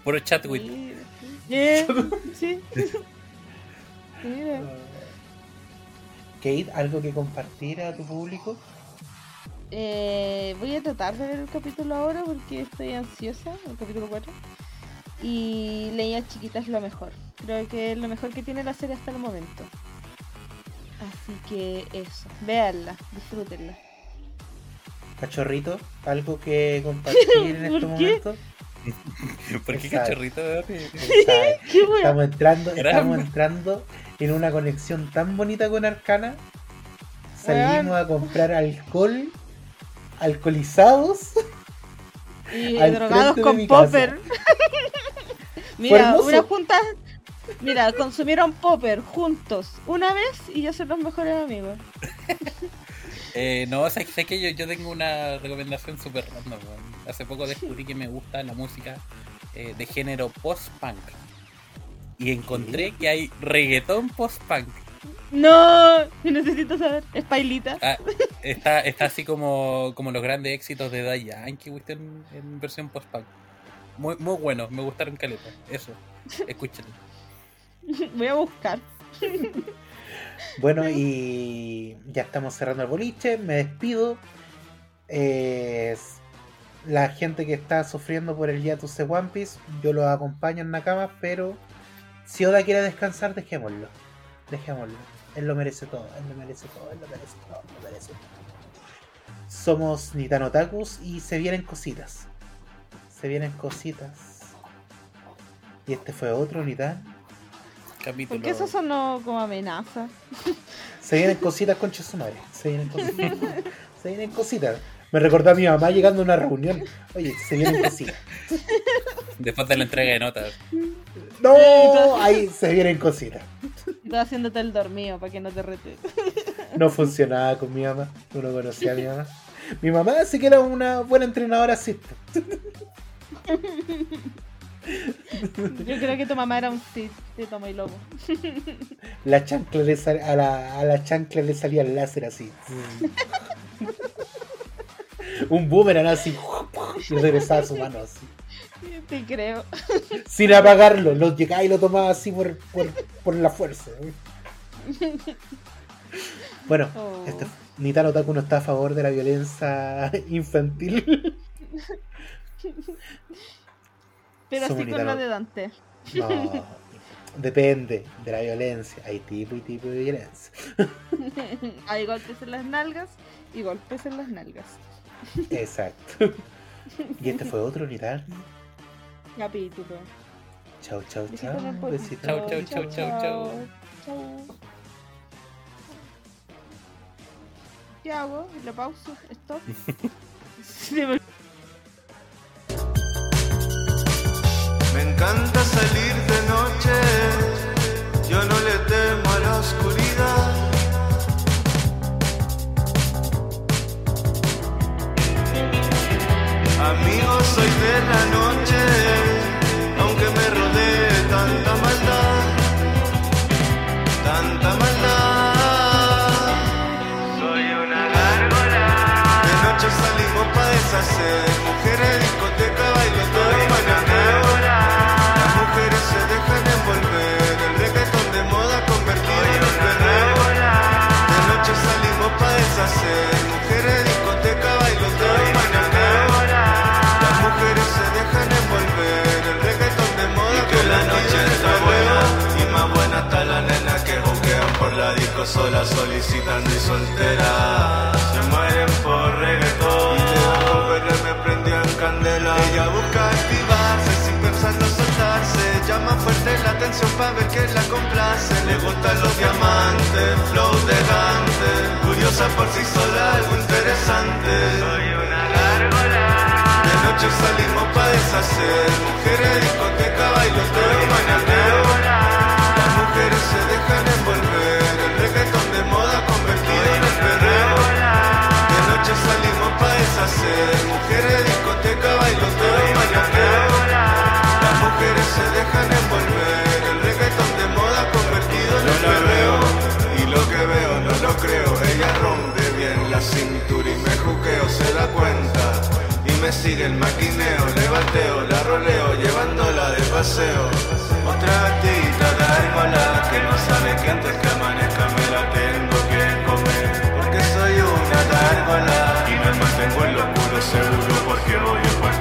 Puro chatwit. Sí. Eh, sí. Mira. Kate, ¿algo que compartir a tu público? Eh, voy a tratar de ver el capítulo ahora porque estoy ansiosa, el capítulo 4. Y Leña Chiquita es lo mejor. Creo que es lo mejor que tiene la serie hasta el momento. Así que eso, véanla, disfrútenla. Cachorrito, ¿algo que compartir en este ¿Por qué? momento? ¿Por qué cachorrito? Estamos entrando, estamos entrando en una conexión tan bonita con Arcana. Salimos a comprar alcohol, alcoholizados. Y al drogados con popper. Fue Mira, una junta. Mira, consumieron popper juntos una vez y ya son los mejores amigos. Eh, no, sé, sé que yo, yo tengo una recomendación súper random. Hace poco descubrí que me gusta la música eh, de género post-punk. Y encontré que hay reggaetón post-punk. No, necesito saber. Es pailita. Ah, está, está así como, como los grandes éxitos de Daddy Yankee, cuestión en versión post-punk. Muy, muy bueno, me gustaron caleta. Eso, escúchenlo. Voy a buscar. Bueno, y ya estamos cerrando el boliche. Me despido. Eh, la gente que está sufriendo por el hiatus de One Piece, yo los acompaño en Nakama, pero si Oda quiere descansar, dejémoslo. Dejémoslo. Él lo merece todo, él lo merece todo, él lo merece todo, él lo merece todo. Somos Nitanotakus y se vienen cositas. Se vienen cositas. Y este fue otro Nitan. Capítulo. Porque eso sonó como amenaza. Se vienen cositas con Chesumare. Se vienen cositas. Se vienen cositas. Me recordó a mi mamá llegando a una reunión. Oye, se vienen cositas. Después de la entrega de notas. No, ahí se vienen cositas. Estaba haciéndote el dormido para que no te rete. No funcionaba con mi mamá. Tú no conocías a mi mamá. Mi mamá sí que era una buena entrenadora así. Yo creo que tu mamá era un Sith de Tomo y Lobo. La chancla le sal- a, la, a la chancla le salía el láser así. Un boomerang así. Y regresaba a su mano así. Te creo. Sin apagarlo. Lo llegaba y lo tomaba así por, por, por la fuerza. Bueno, Oh. este, Taku no está a favor de la violencia infantil. Pero Somos así con la de Dante. No, depende de la violencia. Hay tipo y tipo de violencia. Hay golpes en las nalgas y golpes en las nalgas. Exacto. Y este fue otro unidad. Capítulo. Chau, chau, chau. Chau, chau, chau, chau, chau. Chau. ¿Qué hago? ¿La pausa? ¿Stop? Me encanta salir de noche, yo no le temo a la oscuridad. Amigo, soy de la noche, aunque me rodee tanta maldad, tanta maldad. Soy una gárgola. De noche salimos pa' deshacer, mujeres, discoteca, bailoteo, mañaneo. Las mujeres se dejan envolver, el reggaetón de moda convertido en un perreo. De noche salimos pa' deshacer, sola solicitando y soltera. Se mueren por reggaetón y le dan con perder me prendían candela. Ella busca activarse sin pensar no soltarse, llama fuerte la atención para ver que la complace. Le gustan los diamantes, flow de gante, curiosa por sí sola, algo interesante. Soy una gárgola. De noche salimos pa' deshacer Mujeres, discoteca, bailoteo, mañaneo Las mujeres se dejan envolver Mujeres, discoteca, bailoteo y mañaneo. Las mujeres se dejan envolver. El reggaetón de moda convertido en un veo Y lo que veo no lo creo. Ella rompe bien la cintura y me juqueo, se da cuenta. Y me sigue el maquineo, le bateo, la roleo, llevándola de paseo. Otra gatita, la que no sabe que antes que amanezca me la tengo que comer y me mantengo en lo puro seguro porque odio por